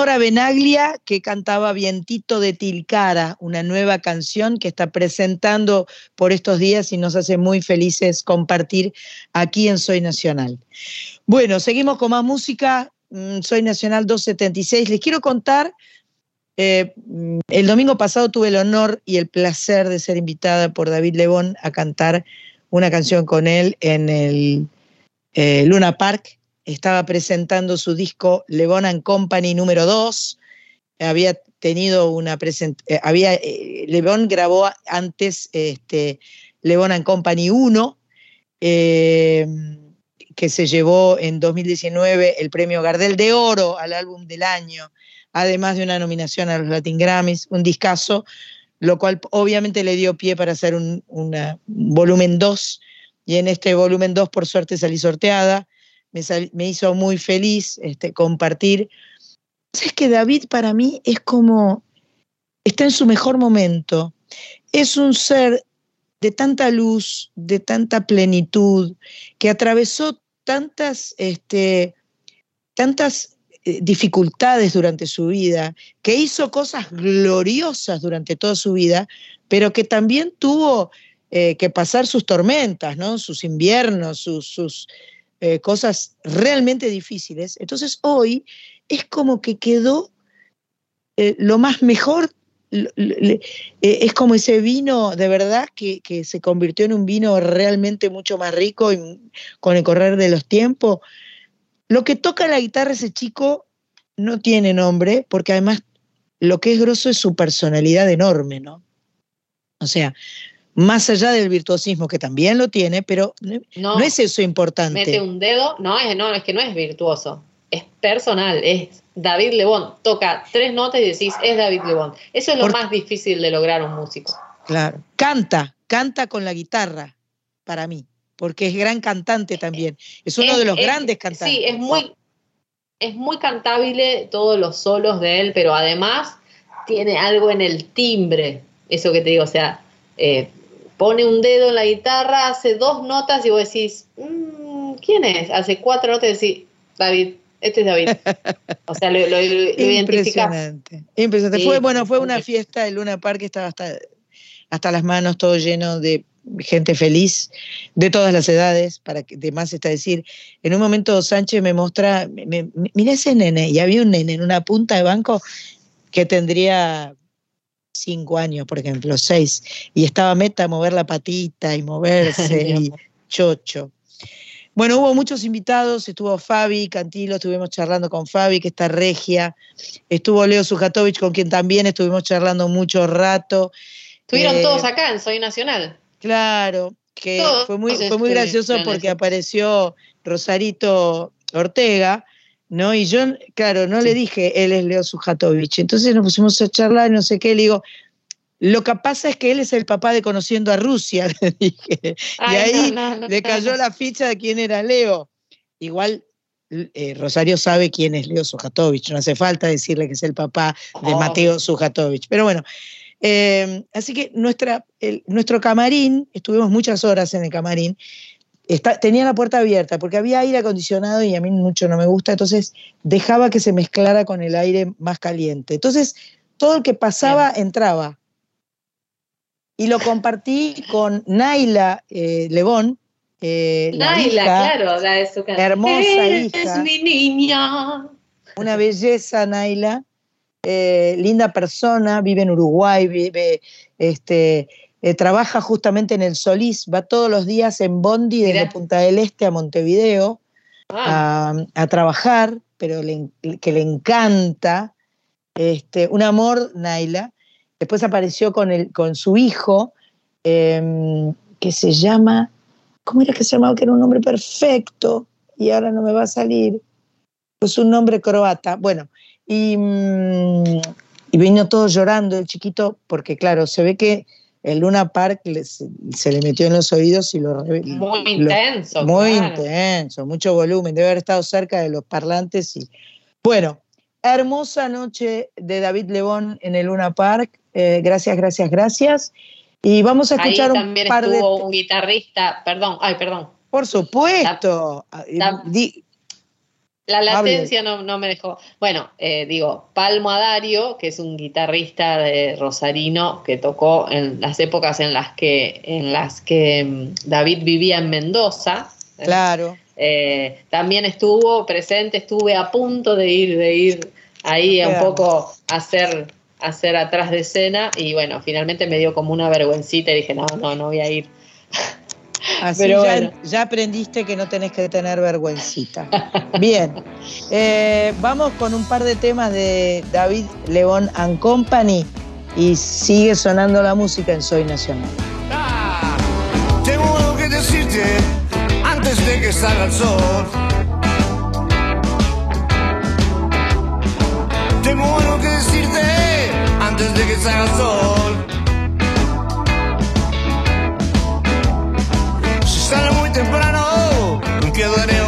Nora Benaglia que cantaba Vientito de Tilcara, una nueva canción que está presentando por estos días y nos hace muy felices compartir aquí en Soy Nacional. Bueno, seguimos con más música. Mm, Soy Nacional 276. Les quiero contar, eh, mm, el domingo pasado tuve el honor y el placer de ser invitada por David Lebón a cantar una canción con él en el eh, Luna Park. Estaba presentando su disco Lebon and Company número 2. Había tenido una presentación, había, eh, Lebón grabó antes este, Lebon and Company 1, eh, que se llevó en 2019 el premio Gardel de Oro al álbum del año, además de una nominación a los Latin Grammys, un discazo, lo cual obviamente le dio pie para hacer un volumen 2, y en este volumen 2 por suerte salí sorteada, me, hizo muy feliz este, compartir. Es que David para mí es como está en su mejor momento. Es un ser de tanta luz, de tanta plenitud, que atravesó tantas, este, tantas eh, dificultades durante su vida, que hizo cosas gloriosas durante toda su vida, pero que también tuvo eh, que pasar sus tormentas, ¿no? sus inviernos, sus eh, cosas realmente difíciles. Entonces hoy es como que quedó eh, lo más mejor, eh, es como ese vino de verdad que, que se convirtió en un vino realmente mucho más rico y con el correr de los tiempos. Lo que toca la guitarra ese chico no tiene nombre, porque además lo que es grosso es su personalidad enorme, ¿no? O sea, más allá del virtuosismo que también lo tiene, pero no, es eso importante. Mete un dedo, no, es, no, es que no es virtuoso, es personal, es David Lebón. Toca tres notas y decís, es David Lebón. Eso es lo Por- más difícil de lograr un músico. Claro. Canta, canta con la guitarra, para mí, porque es gran cantante también. Es uno Es- de los es- grandes cantantes. Sí, es muy, es muy cantable todos los solos de él, pero además tiene algo en el timbre, eso que te digo, o sea, eh, pone un dedo en la guitarra, hace dos notas y vos decís, "Mm, ¿quién es? Hace cuatro notas y decís, David, este es David. O sea, lo, lo. Impresionante. Impresionante. Sí, fue, bueno, fue una fiesta de Luna Park que estaba hasta, hasta las manos, todo lleno de gente feliz, de todas las edades, para que de más está decir. En un momento Sánchez me muestra, me- mira ese nene, y había un nene en una punta de banco que tendría cinco años, por ejemplo, seis, y estaba meta a mover la patita y moverse, y chocho. Bueno, hubo muchos invitados, estuvo Fabi Cantilo, estuvimos charlando con Fabi, que está regia, estuvo Leo Sujatovich, con quien también estuvimos charlando mucho rato. Estuvieron Eh, todos acá en Soy Nacional. Claro, que Todos fue muy, fue muy gracioso porque apareció Rosarito Ortega, ¿no? Y yo, claro, no le dije, él es Leo Sujatovich. Entonces nos pusimos a charlar y no sé qué, le digo, lo que pasa es que él es el papá de Conociendo a Rusia, le dije. y ahí no, no, no, le cayó la ficha de quién era Leo. Igual eh, Rosario sabe quién es Leo Sujatovich, no hace falta decirle que es el papá de Oh. Mateo Sujatovich. Pero bueno, eh, así que nuestra, el- nuestro camarín, estuvimos muchas horas en el camarín, está- tenía la puerta abierta porque había aire acondicionado y a mí mucho no me gusta, entonces dejaba que se mezclara con el aire más caliente. Entonces, todo el que pasaba entraba. Y lo compartí con Naila eh, Lebón, eh, la Naila, hija, claro, la de su canción. hermosa Eres hija. mi niña. una belleza, Naila, eh, linda persona, vive en Uruguay, vive, este, eh, trabaja justamente en el Solís, va todos los días en Bondi desde Mirá. Punta del Este a Montevideo Ah, a, a trabajar, pero le que le encanta. Este, un amor, Naila. Después apareció con, el, con su hijo, em, que se llama, ¿cómo era que se llamaba? Que era un nombre perfecto, y ahora no me va a salir. Pues un nombre croata. Bueno, y, mm, y vino todo llorando el chiquito, porque claro, se ve que el Luna Park le- se, se le metió en los oídos y lo, muy lo- intenso. muy claro. intenso, mucho volumen, debe haber estado cerca de los parlantes y bueno, hermosa noche de David Lebón en el Luna Park. eh, gracias, gracias, gracias. Y vamos a Ahí escuchar un también par de. estuvo un guitarrista, perdón, ay, perdón. Por supuesto. Di- La Hable. latencia no, no me dejó. Bueno, eh, digo, Palmo Adario, que es un guitarrista de Rosarino que tocó en las épocas en las que, en las que mm, David vivía en Mendoza. claro. Eh, también estuvo presente, estuve a punto de ir, de ir ahí un poco a hacer, a hacer atrás de escena y bueno, finalmente me dio como una vergüencita y dije, no, no, no voy a ir. Así Pero ya, bueno. ya aprendiste que no tenés que tener vergüencita. Bien, eh, vamos con un par de temas de David León and Company y sigue sonando la música en Soy Nacional. Tengo algo que decirte antes de que salga el sol. Tengo algo que decirte antes de que salga el sol. Sale muy temprano, quedaré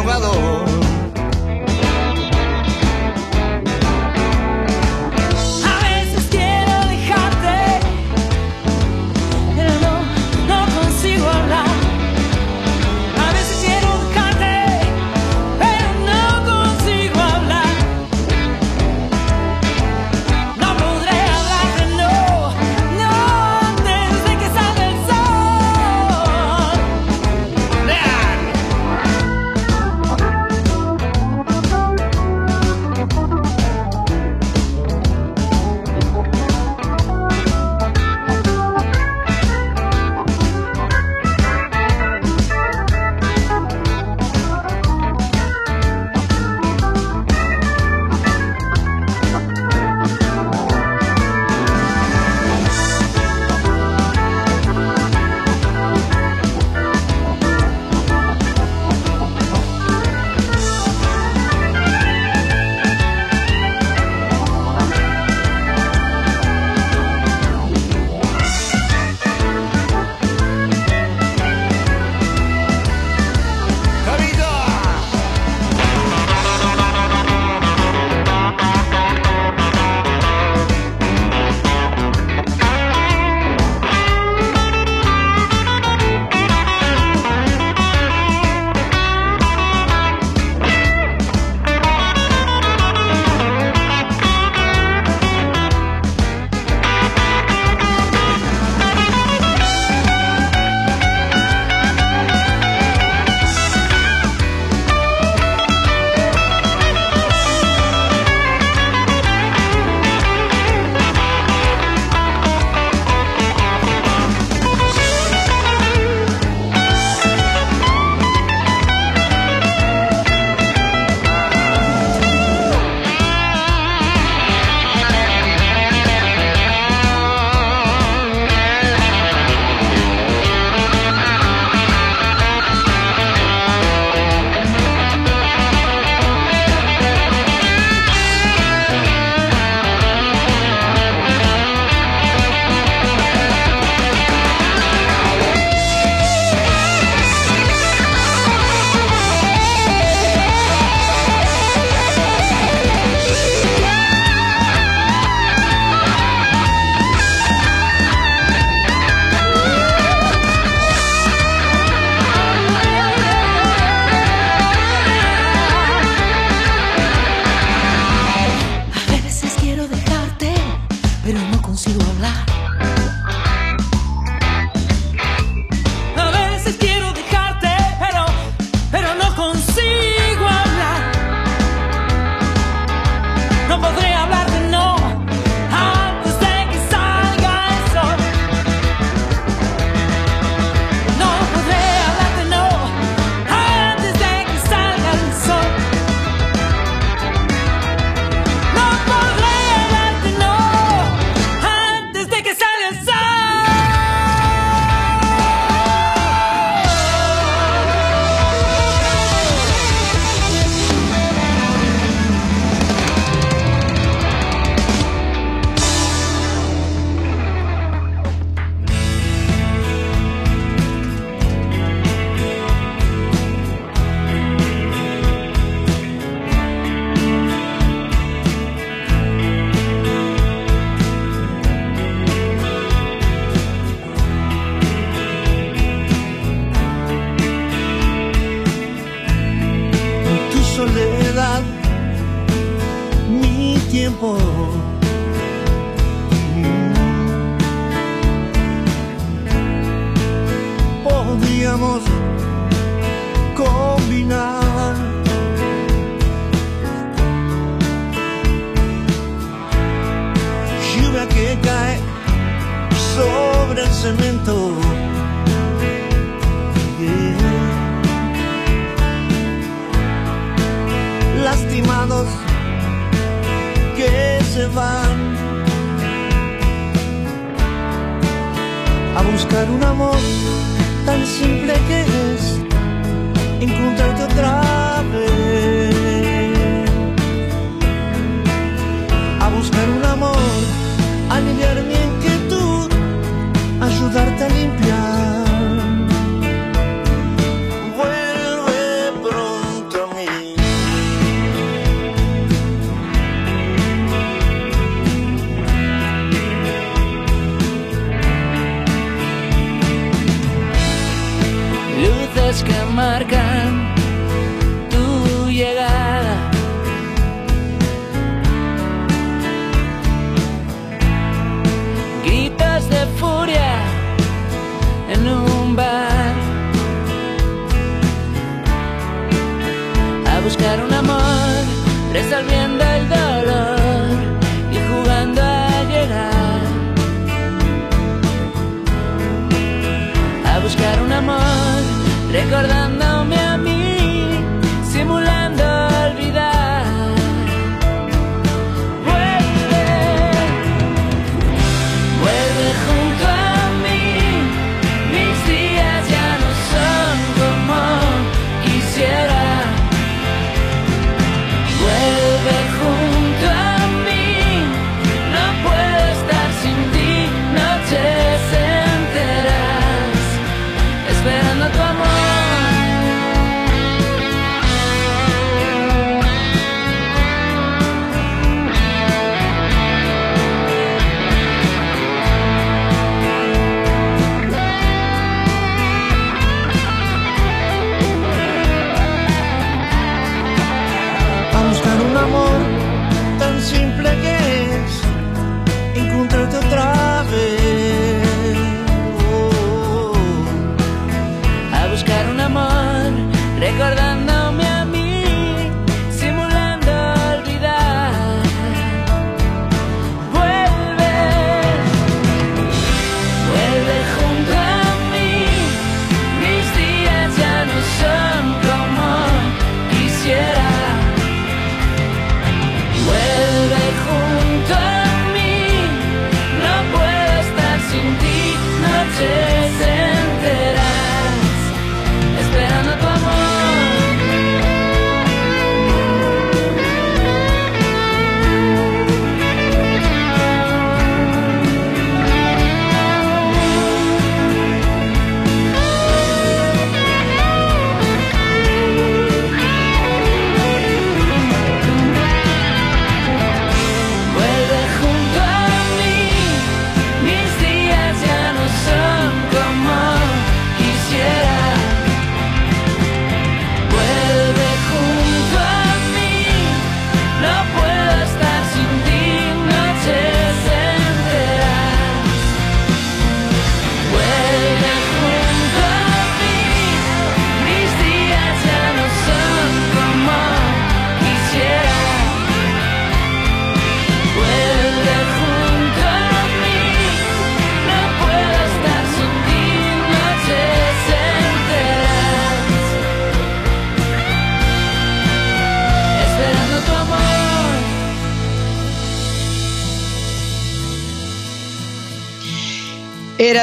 Lastimados que se van a buscar un amor tan simple que es encontrarte otra vez. limpiar.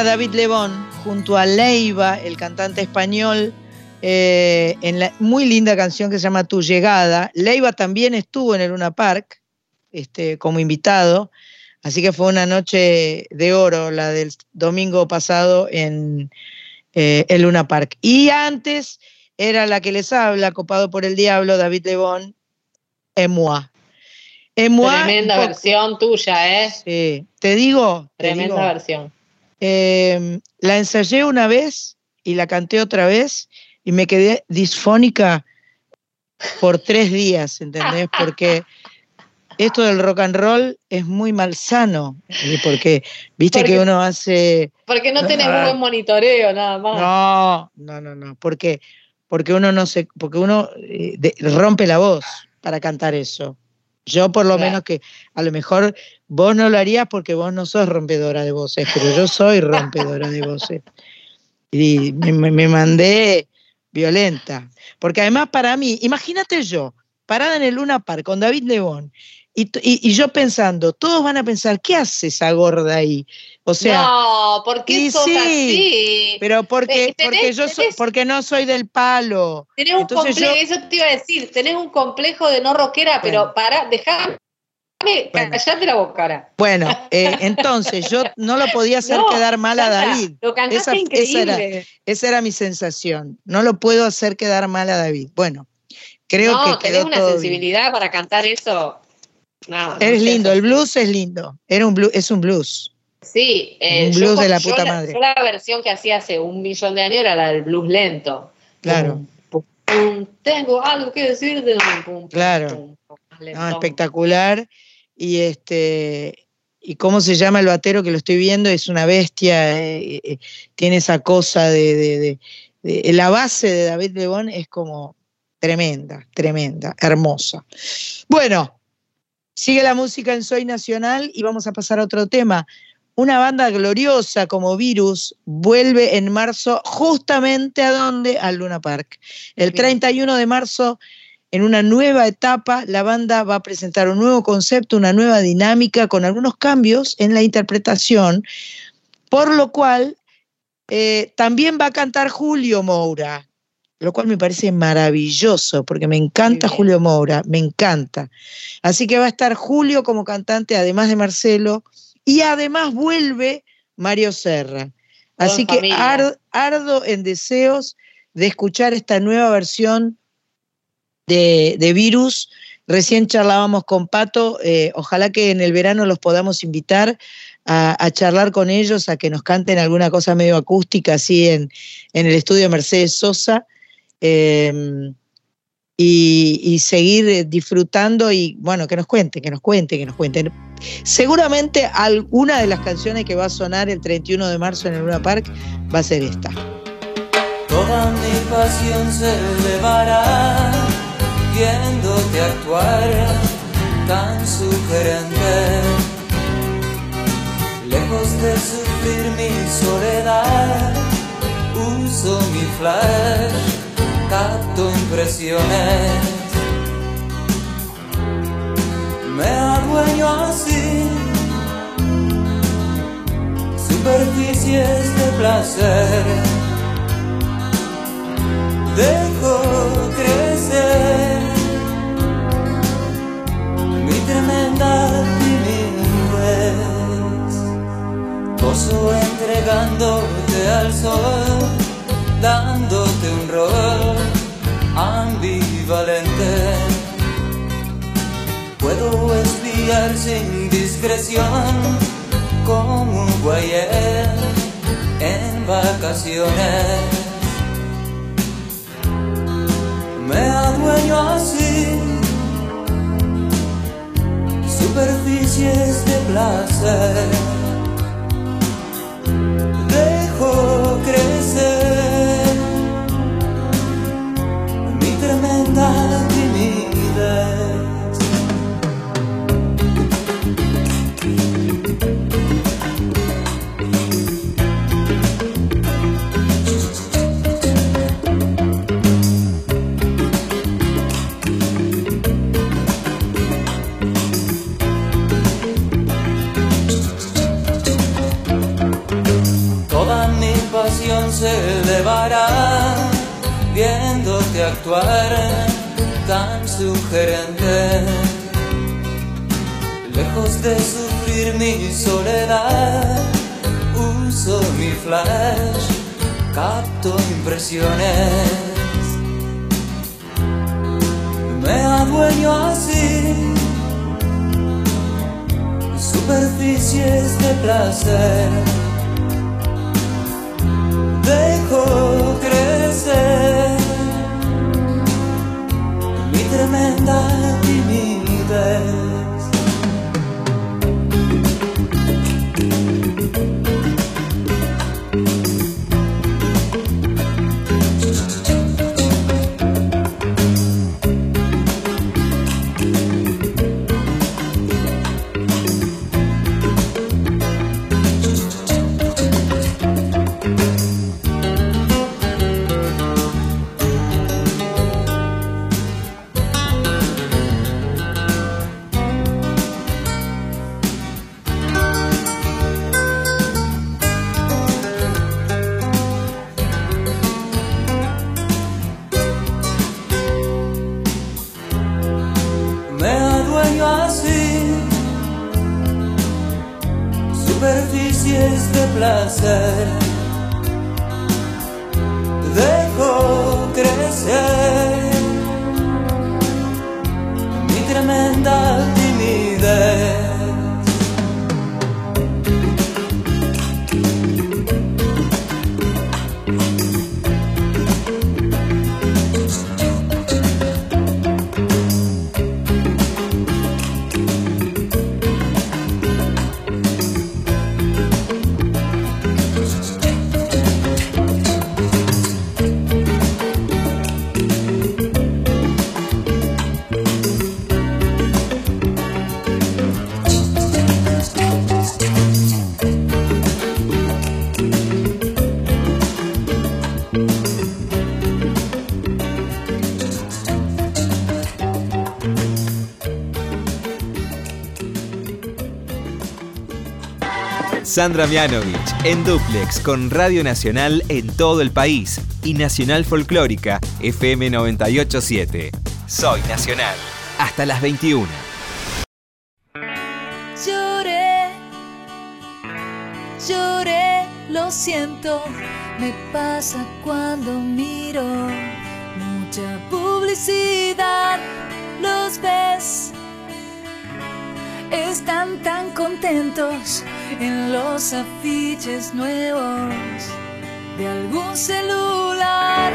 David Lebón junto a Leiva, el cantante español, eh, en la muy linda canción que se llama Tu llegada. Leiva también estuvo en el Luna Park este, como invitado, así que fue una noche de oro la del domingo pasado en eh, el Luna Park. Y antes era la que les habla, copado por el diablo, David Lebón, Emua. Emua, Tremenda versión tuya, ¿eh? Sí, te digo, te Tremenda digo, versión. Eh, la ensayé una vez y la canté otra vez y me quedé disfónica por tres días, ¿entendés? Porque esto del rock and roll es muy malsano, y porque viste Porque- que uno hace... Porque no tenés Ah. buen monitoreo, nada más. No, no, no, no, porque, porque uno no se, porque uno eh, de- rompe la voz para cantar eso. Yo por lo Claro. menos que a lo mejor vos no lo harías porque vos no sos rompedora de voces, pero yo soy rompedora de voces. Y me, me- me mandé violenta. Porque además para mí, imagínate yo, parada en el Luna Park con David Lebón, y, y- y yo pensando, todos van a pensar, ¿qué hace esa gorda ahí? O sea, no, ¿por qué sos sí, así? pero porque, tenés- porque yo tenés- porque no soy del palo. Tenés un Entonces complejo, yo- eso te iba a decir, tenés un complejo de no rockera, pero para, dejame, callate la boca ahora. Bueno, eh, entonces yo no lo podía hacer No, quedar mal a David. Lo Esa, esa increíble. era, esa era mi sensación. No lo puedo hacer quedar mal a David. Bueno, creo no, que tenés quedó una todo bien. sensibilidad para cantar eso. No, no Es sé. lindo, el blues es lindo. Era un blues, es un blues. Sí, eh, Un blues de la yo puta madre. Yo la versión que hacía hace un millón de años era la del blues lento. Claro, Pum, pum, tengo algo que decirte. pum, pum, claro. pum, pum, más No, espectacular. Y este y cómo se llama el batero que lo estoy viendo, es una bestia, eh, eh, tiene esa cosa de, de- de- de- la base de David Lebón es como tremenda, tremenda, hermosa. Bueno, sigue la música en Soy Nacional y vamos a pasar a otro tema. Una banda gloriosa como Virus vuelve en marzo justamente a dónde? Al Luna Park. El 31 de marzo en una nueva etapa, la banda va a presentar un nuevo concepto, una nueva dinámica, con algunos cambios en la interpretación, por lo cual eh, también va a cantar Julio Moura, lo cual me parece maravilloso, porque me encanta Julio Moura, me encanta. Así que va a estar Julio como cantante, además de Marcelo, y además vuelve Mario Serra. Así que ar- ardo en deseos de escuchar esta nueva versión de, de Virus. Recién charlábamos con Pato, eh, ojalá que en el verano los podamos invitar a, a charlar con ellos, a que nos canten alguna cosa medio acústica así en, en el estudio Mercedes Sosa. Eh, y, y seguir eh, disfrutando y bueno, que nos cuenten, que nos cuenten, que nos cuenten. Seguramente alguna de las canciones que va a sonar el 31 de marzo en el Luna Park va a ser esta. Toda mi pasión se elevará viéndote actuar tan sugerente. Lejos de sufrir mi soledad, uso mi flash, capto impresiones. Me adueño así, superficies de placer. Dejo crecer mi tremenda timidez, gozo entregándote al sol, dándote un rol ambivalente. Puedo espiar sin discreción como un guayer en vacaciones. Me adueño así. Superficies de placer. Dejo crecer Toda mi pasión se elevará viéndote actuar tan sugerente. Lejos de sufrir mi soledad, uso mi flash, capto impresiones. Me adueño así superficies de placer. Dejo crecer tremenda timidez. Sandra Mianovich en Duplex con Radio Nacional en todo el país y Nacional Folclórica FM 987. Soy Nacional. Hasta las 21. Lloré, lloré, lo siento, me pasa cuando miro mucha publicidad, los ves, están tan contentos en los afiches nuevos de algún celular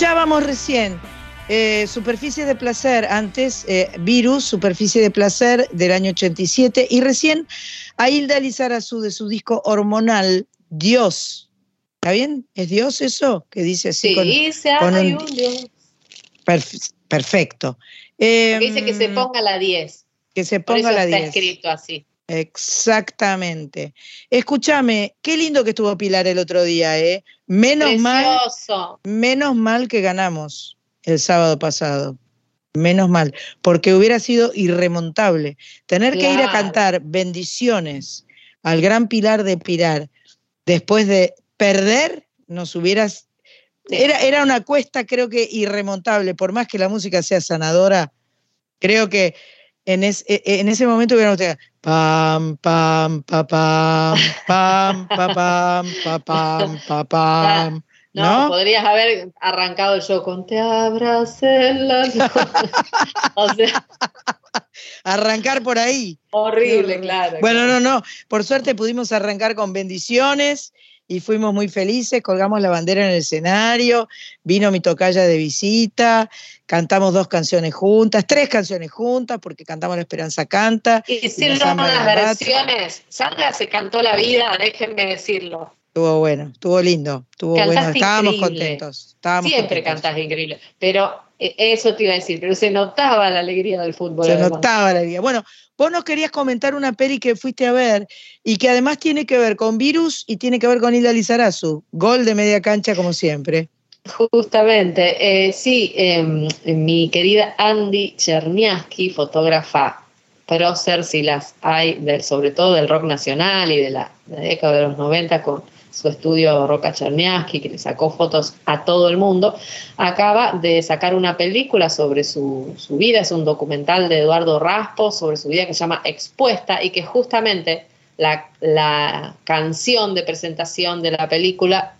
Escuchábamos recién eh, Superficie de Placer, antes eh, Virus, Superficie de Placer del año 87, y recién a Hilda Lizarazu de su disco hormonal, Dios. ¿Está bien? ¿Es Dios eso? Que dice así. Sí, con- dice, con "Ay, un- un Dios". perf- perfecto. Dice que se Em, ponga la 10. que se Por ponga eso la está 10. escrito así. Exactamente. Escúchame, qué lindo que estuvo Pilar el otro día, ¿eh? Menos mal, menos mal que ganamos el sábado pasado. Menos mal, porque hubiera sido irremontable. Tener que ir a cantar bendiciones al gran Pilar de Pilar después de perder, nos hubieras... Era, era una cuesta, creo que irremontable, por más que la música sea sanadora, creo que en, es- e- en ese momento hubiéramos tenido pam, pam, pa, pam, pam, pa, pam, pa, pam, pa, pam, No, ¿no? podrías haber arrancado el show con Te abracé en la noche". O sea, Arrancar por ahí. horrible, claro. Bueno, no, no. Por suerte pudimos arrancar con bendiciones y fuimos muy felices. Colgamos la bandera en el escenario. Vino mi tocaya de visita. Cantamos dos canciones juntas, tres canciones juntas, porque cantamos La Esperanza Canta. Y hicieron unas Bachata. versiones. Sandra se cantó la vida, déjenme decirlo. Estuvo bueno, estuvo lindo, estuvo bueno. Estábamos increíble. contentos. Estábamos Siempre contentos. cantas increíble. Pero eso te iba a decir, pero se notaba la alegría del fútbol. Se además. notaba la vida. Bueno, vos nos querías comentar una peli que fuiste a ver y que además tiene que ver con Virus y tiene que ver con Hilda Lizarazu. Gol de media cancha como siempre. Justamente, eh, sí, em, mi querida Andy Cherniaski, fotógrafa prócer, si las hay, del, sobre todo del rock nacional y de la, de la década de los 90 con su estudio Roca Cherniaski, que le sacó fotos a todo el mundo, acaba de sacar una película sobre su, su vida, es un documental de Eduardo Raspo sobre su vida que se llama Expuesta y que justamente la, la canción de presentación de la película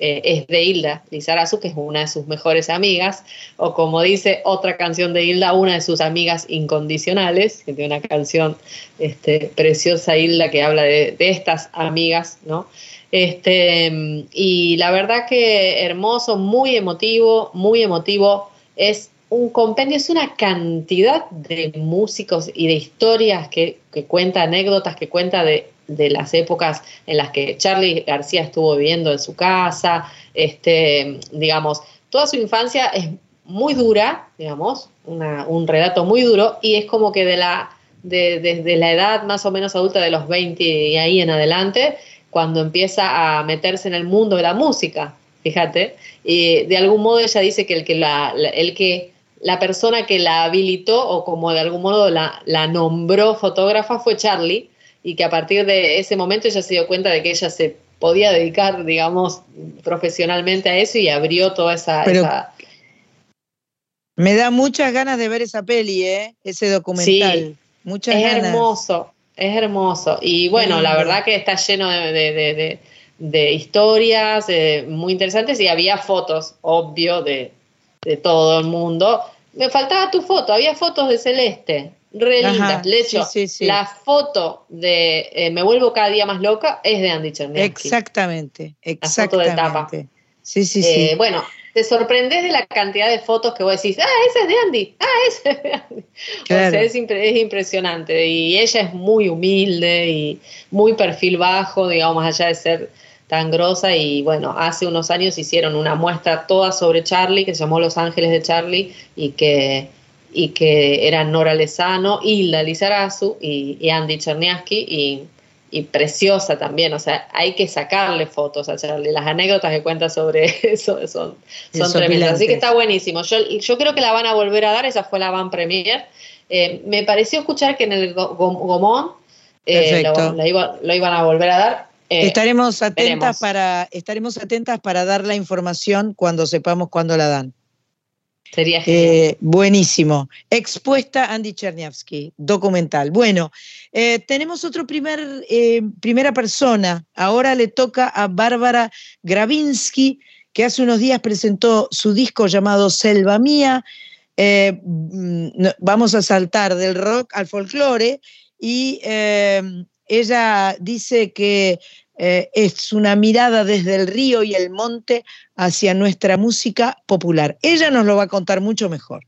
eh, es de Hilda Lizarazu, que es una de sus mejores amigas, o como dice otra canción de Hilda, una de sus amigas incondicionales, que tiene una canción este, preciosa Hilda que habla de, de estas amigas, ¿no? Este, y la verdad que hermoso, muy emotivo, muy emotivo, es un compendio, es una cantidad de músicos y de historias que, que cuenta, anécdotas que cuenta de, de las épocas en las que Charlie García estuvo viviendo en su casa, este, digamos, toda su infancia es muy dura, digamos, un relato muy duro, y es como que de la, de- desde la edad más o menos adulta de los 20 y ahí en adelante, cuando empieza a meterse en el mundo de la música, fíjate, y de algún modo ella dice que el que la, la- el que la persona que la habilitó o como de algún modo la, la nombró fotógrafa fue Charlie y que a partir de ese momento ella se dio cuenta de que ella se podía dedicar, digamos, profesionalmente a eso y abrió toda esa... Pero- esa- Me da muchas ganas de ver esa peli, ¿eh? ese documental. Sí, muchas es ganas. hermoso, es hermoso. Y bueno, la verdad que está lleno de, de- de- historias eh, muy interesantes y había fotos, obvio, de, de todo el mundo. Me faltaba tu foto, había fotos de Celeste, re lindas. De hecho, sí, sí, sí. la foto de eh, Me vuelvo cada día más loca es de Andy Cherniaski. Exactamente, La foto de tapa. exactamente. Sí, sí, Eh, sí. bueno, te sorprendes de la cantidad de fotos que vos decís, ah, esa es de Andy, ah, esa es de Andy. Claro. O sea, es, impre- es impresionante. Y ella es muy humilde y muy perfil bajo, digamos, más allá de ser tan grosa. Y bueno, hace unos años hicieron una muestra toda sobre Charlie, que se llamó Los Ángeles de Charlie, y que, y que eran Nora Lezano, Hilda Lizarazu y, y Andy Cherniaski. Y, y preciosa también, o sea, hay que sacarle fotos a Charlie. Las anécdotas que cuenta sobre eso son, son tremendas. Así que está buenísimo. Yo, yo creo que la van a volver a dar, esa fue la van premier. Eh, me pareció escuchar que en el Go- Go- Gomón eh, lo, iba- lo iban a volver a dar. Eh, estaremos atentas veremos. para estaremos atentas para dar la información cuando sepamos cuándo la dan. Sería genial. Eh, buenísimo. Expuesta Andy Cherniavsky, documental. Bueno, eh, tenemos otro primer, eh, primera persona. Ahora le toca a Bárbara Gravinsky, que hace unos días presentó su disco llamado Selva Mía. Eh, mm, vamos a saltar del rock al folclore y ella dice que es una mirada desde el río y el monte hacia nuestra música popular. Ella nos lo va a contar mucho mejor.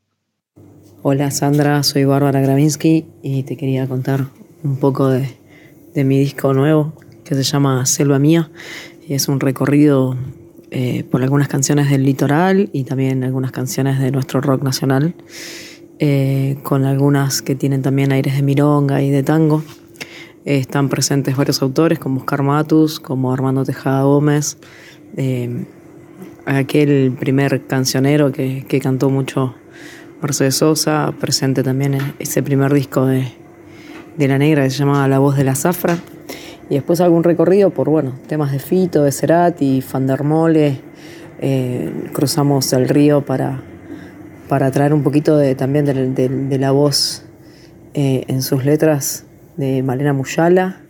Hola Sandra, soy Bárbara Gravinsky y te quería contar un poco de, de mi disco nuevo que se llama Selva Mía y es un recorrido eh, por algunas canciones del litoral y también algunas canciones de nuestro rock nacional, eh, con algunas que tienen también aires de mironga y de tango. Eh, están presentes varios autores como Oscar Matus, como Armando Tejada Gómez, aquel primer cancionero que, que cantó mucho Mercedes Sosa, presente también en ese primer disco de, de La Negra que se llamaba La Voz de la Zafra. Y después algún recorrido por, bueno, temas de Fito, de Cerati, Fandermole. Eh, cruzamos el río para, para traer un poquito de, también de, la voz eh, en sus letras de Malena Muyala.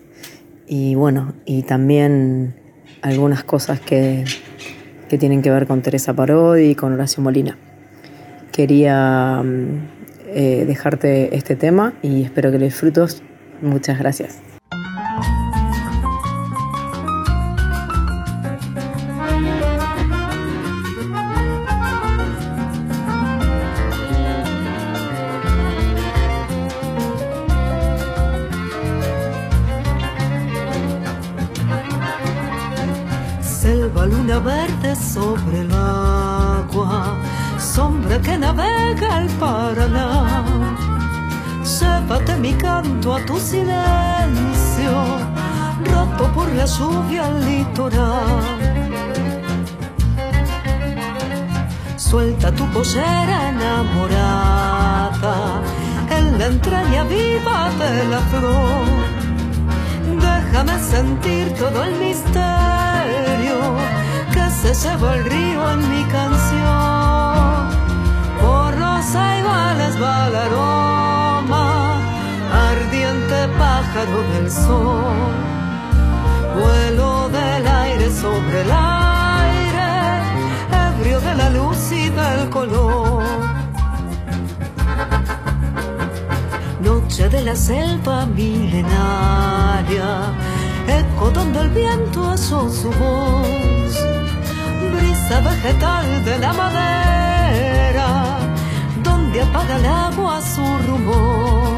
Y bueno, y también algunas cosas que, que tienen que ver con Teresa Parodi y con Horacio Molina. Quería mm, eh, dejarte este tema y espero que lo disfrutes. Muchas gracias. Selva, luna verde sobre el agua, sombra que navega el Paraná. Llévate mi canto a tu silencio, roto por la lluvia al litoral. Suelta tu pollera enamorada en la entraña viva de la flor. Déjame sentir todo el misterio que se lleva el río en mi canción. Por los aivales va el aroma, ardiente pájaro del sol. Vuelo del aire sobre el aire, ebrio de la luz y del color. Noche de la selva milenaria, eco donde el viento asó su voz, brisa vegetal de la madera, donde apaga el agua su rumor.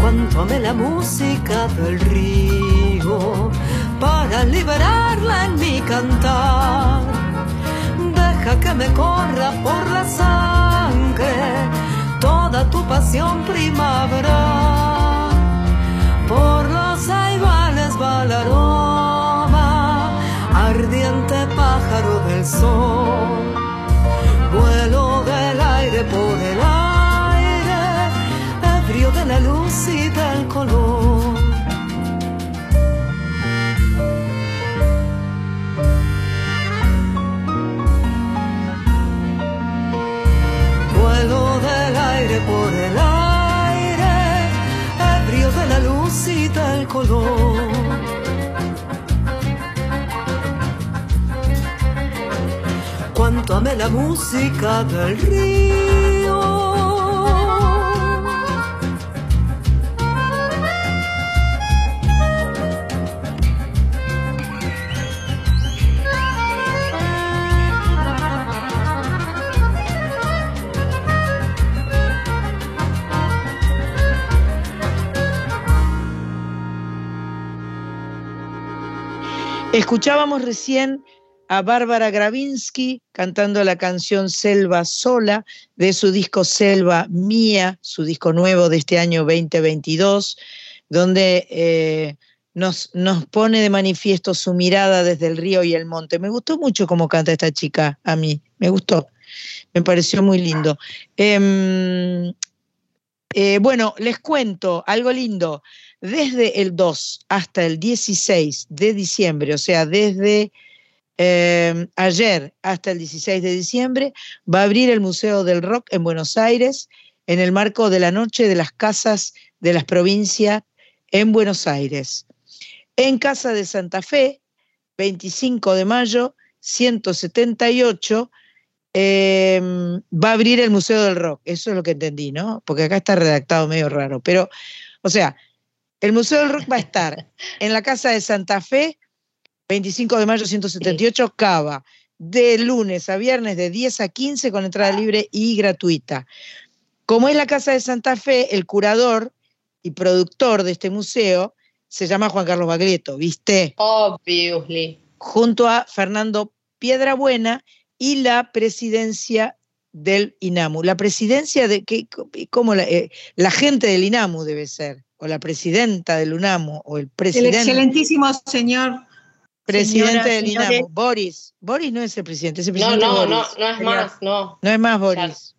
Cuánto amé la música del río para liberarla en mi cantar. Deja que me corra por la sangre toda tu pasión primavera. Por los aivales va ardiente pájaro del sol. Por el aire, ebrio de la luz y del color. Vuelo del aire por el aire, ebrio de la luz y del color. Cuánto la música del río. Escuchábamos recién a Bárbara Gravinsky cantando la canción Selva Sola de su disco Selva Mía, su disco nuevo de este año 2022, donde eh, nos, nos pone de manifiesto su mirada desde el río y el monte. Me gustó mucho cómo canta esta chica, a mí, me gustó, me pareció muy lindo. Em, eh, bueno, les cuento algo lindo. Desde el 2 hasta el 16 de diciembre, o sea, desde eh, ayer hasta el 16 de diciembre, va a abrir el Museo del Rock en Buenos Aires en el marco de la Noche de las Casas de las Provincias en Buenos Aires. En Casa de Santa Fe, 25 de mayo, 178, eh, va a abrir el Museo del Rock. Eso es lo que entendí, ¿no? Porque acá está redactado medio raro. Pero, o sea, El Museo del Rock va a estar en la Casa de Santa Fe, 25 de mayo 178, Cava, de lunes a viernes de 10 a 15 con entrada libre y gratuita. Como es la Casa de Santa Fe, el curador y productor de este museo se llama Juan Carlos Baglietto, ¿viste? Obviously. Junto a Fernando Piedrabuena y la presidencia del INAMU. La presidencia de qué, cómo la, eh, la gente del INAMU debe ser, o la presidenta del UNAMU, o el El presidente. excelentísimo señor. Presidente del. INAMU, Boris. Boris no es el presidente, es el No, presidente no, no, Boris. no es más, no. No es más Boris.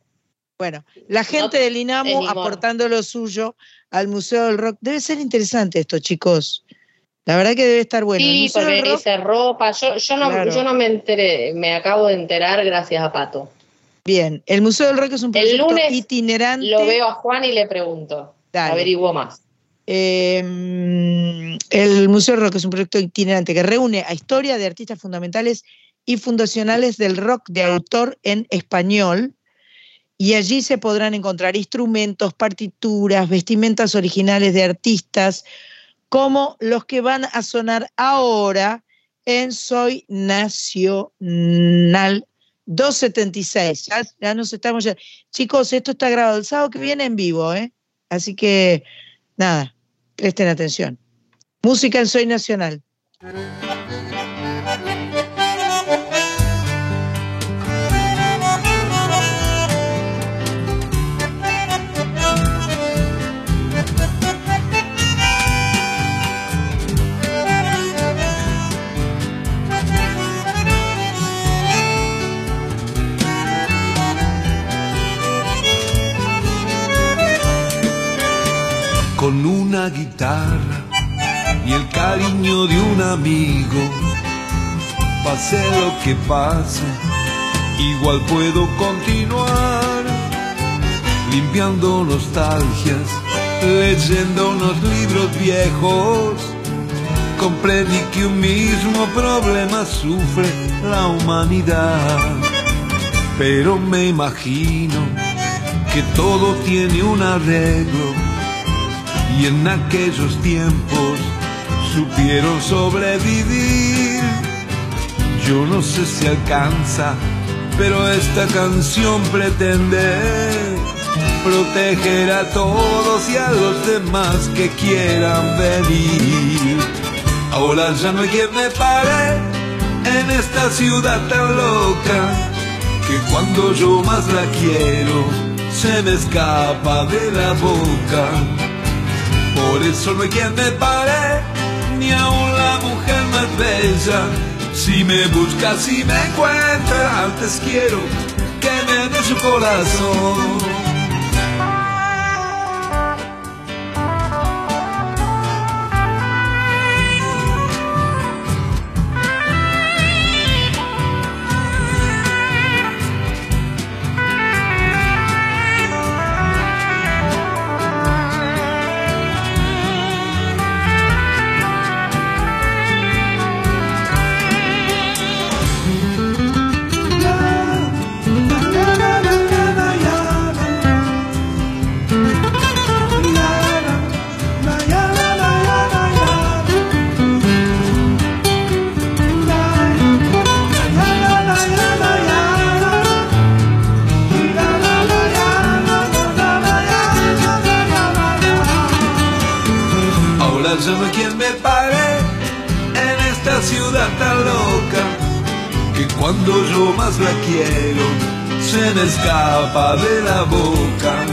Bueno, la gente del es INAMU aportando lo suyo al Museo del Rock. Debe ser interesante esto, chicos. La verdad que debe estar bueno. El sí, porque del Rock, dice ropa. Yo, yo, no, Claro. yo no me enteré, me acabo de enterar gracias a Pato. bien. El Museo del Rock es un El proyecto lunes itinerante. Lo veo a Juan y le pregunto. Dale. Averiguo más. Eh, el Museo Rock es un proyecto itinerante que reúne a historia de artistas fundamentales y fundacionales del rock de autor en español. Y allí se podrán encontrar instrumentos, partituras, vestimentas originales de artistas, como los que van a sonar ahora en Soy Nacional 276. Ya, ya nos estamos ya. Chicos, esto está grabado el sábado que viene en vivo, ¿eh? Así que nada, presten atención. Música en Soy Nacional. Una guitarra y el cariño de un amigo. Pase lo que pase, igual puedo continuar limpiando nostalgias, leyendo unos libros viejos. Comprendí que un mismo problema sufre la humanidad, pero me imagino que todo tiene un arreglo y en aquellos tiempos supieron sobrevivir. Yo no sé si alcanza, pero esta canción pretende proteger a todos y a los demás que quieran venir. Ahora ya no hay quien me pare en esta ciudad tan loca que cuando yo más la quiero se me escapa de la boca. Por eso no hay quien me pare, ni aun la mujer más bella. Si me busca, si me encuentra, antes quiero que me dé su corazón. Cuando yo más la quiero se me escapa de la boca.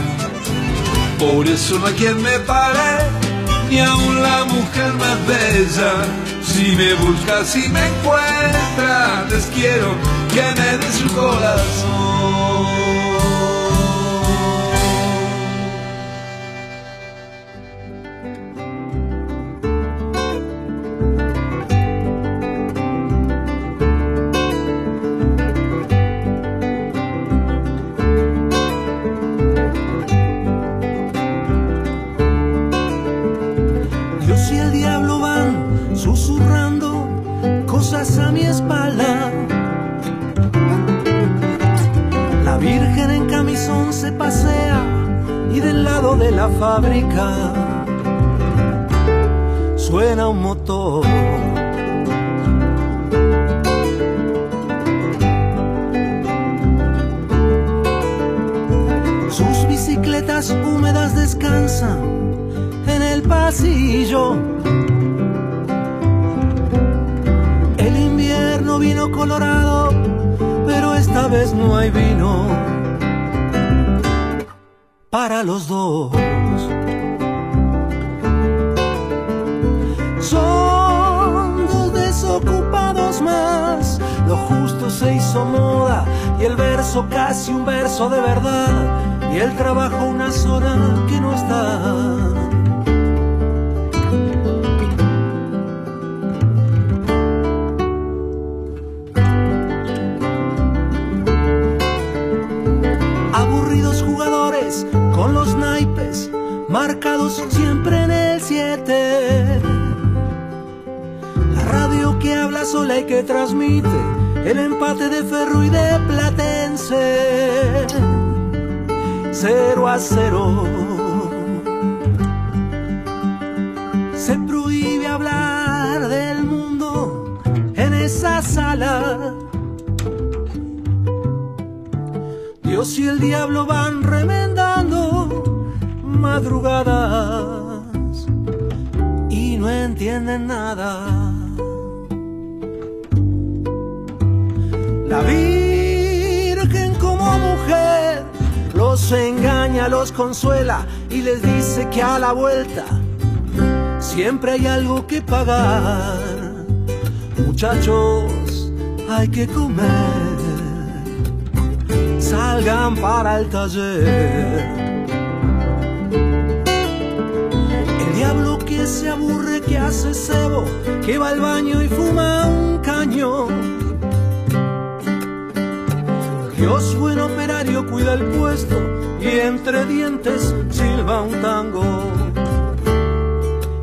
Por eso no hay quien me pare, ni aun la mujer más bella. Si me busca, si me encuentra, les quiero que me dé su corazón. Hay que comer salgan para el taller. El diablo que se aburre, que hace cebo, que va al baño y fuma un caño. Dios buen operario cuida el puesto y entre dientes silba un tango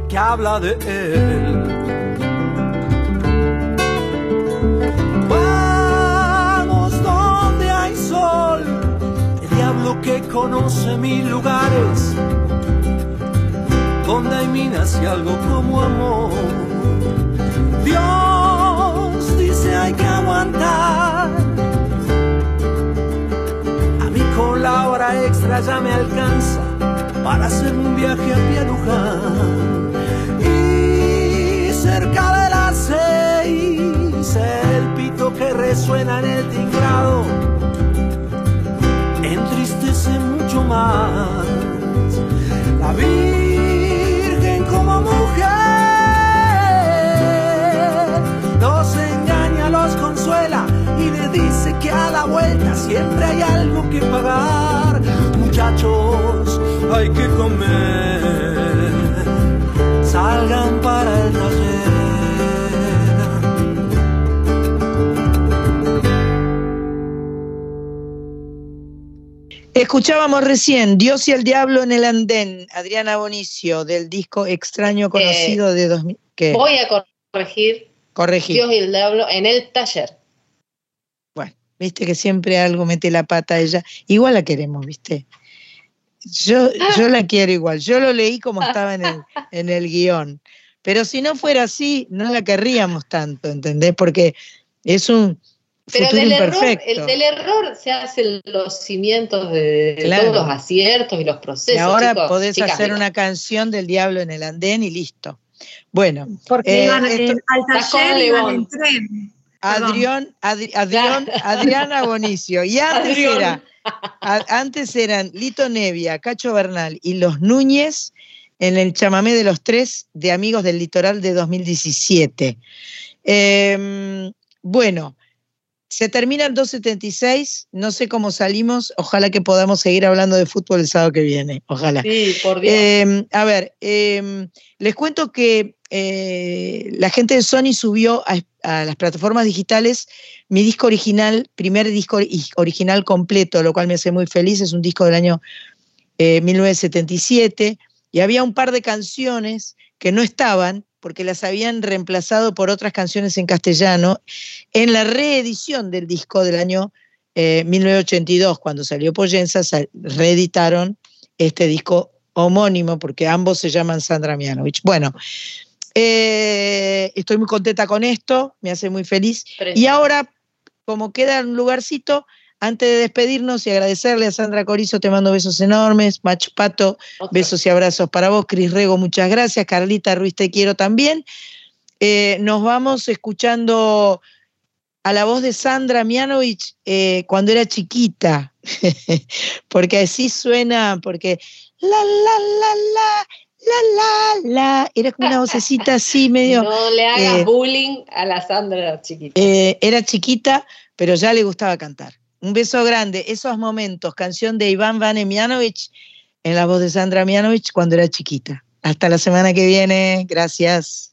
que habla de él. Conoce mil lugares, donde hay minas y algo como amor. Dios dice hay que aguantar, a mí con la hora extra ya me alcanza para hacer un viaje a Pialuján. Y cerca de las seis, el pito que resuena en el tinglado La Virgen como mujer los engaña, los consuela y le dice que a la vuelta siempre hay algo que pagar. Muchachos, hay que comer, salgan para el Escuchábamos recién Dios y el Diablo en el Andén, Adriana Bonicio, del disco Extraño Conocido de 2000. ¿Qué? Voy a corregir Corregí. Dios y el diablo en el taller. Bueno, viste que siempre algo mete la pata a ella. Igual la queremos, viste. Yo, yo la quiero igual. Yo lo leí como estaba en el, en el guion. Pero si no fuera así, no la querríamos tanto, ¿entendés? Porque es un Pero del error, el, del error se hacen los cimientos de, de Claro. todos los aciertos y los procesos. y ahora chicos, podés chicas, hacer una canción del diablo en el andén y listo. Bueno, Porque eh, iban esto- al taller iban en tren. Perdón. Adrián, Adri- Adrián- Adriana Bonicio. Y antes Adrián. era, a- antes eran Lito Nevia, Cacho Bernal y los Núñez en el chamamé de los tres de Amigos del Litoral de 2017. Em, bueno, se termina el 276, no sé cómo salimos, ojalá que podamos seguir hablando de fútbol el sábado que viene, ojalá. Sí, por Dios. Eh, a ver, eh, les cuento que eh, la gente de Sony subió a, a las plataformas digitales mi disco original, primer disco ori- original completo, lo cual me hace muy feliz. Es un disco del año eh, 1977 y había un par de canciones que no estaban porque las habían reemplazado por otras canciones en castellano en la reedición del disco del año eh, 1982, cuando salió Poyensa, sal- reeditaron este disco homónimo, porque ambos se llaman Sandra Mianovich. Bueno, Eh, estoy muy contenta con esto, me hace muy feliz. Y ahora, como queda un lugarcito, antes de despedirnos y agradecerle a Sandra Corizo, te mando besos enormes. Macho Pato, besos y abrazos para vos. Cris Rego, muchas gracias. Carlita Ruiz, te quiero también. Eh, nos vamos escuchando a la voz de Sandra Mianovich eh, cuando era chiquita, porque así suena, porque la, la, la, la, la, la, la, era como una vocecita así medio... No le hagas eh, bullying a la Sandra chiquita. eh, era chiquita, pero ya le gustaba cantar. Un beso grande. Esos momentos, canción de Iván Vane Mianovich en la voz de Sandra Mianovich cuando era chiquita. Hasta la semana que viene. Gracias.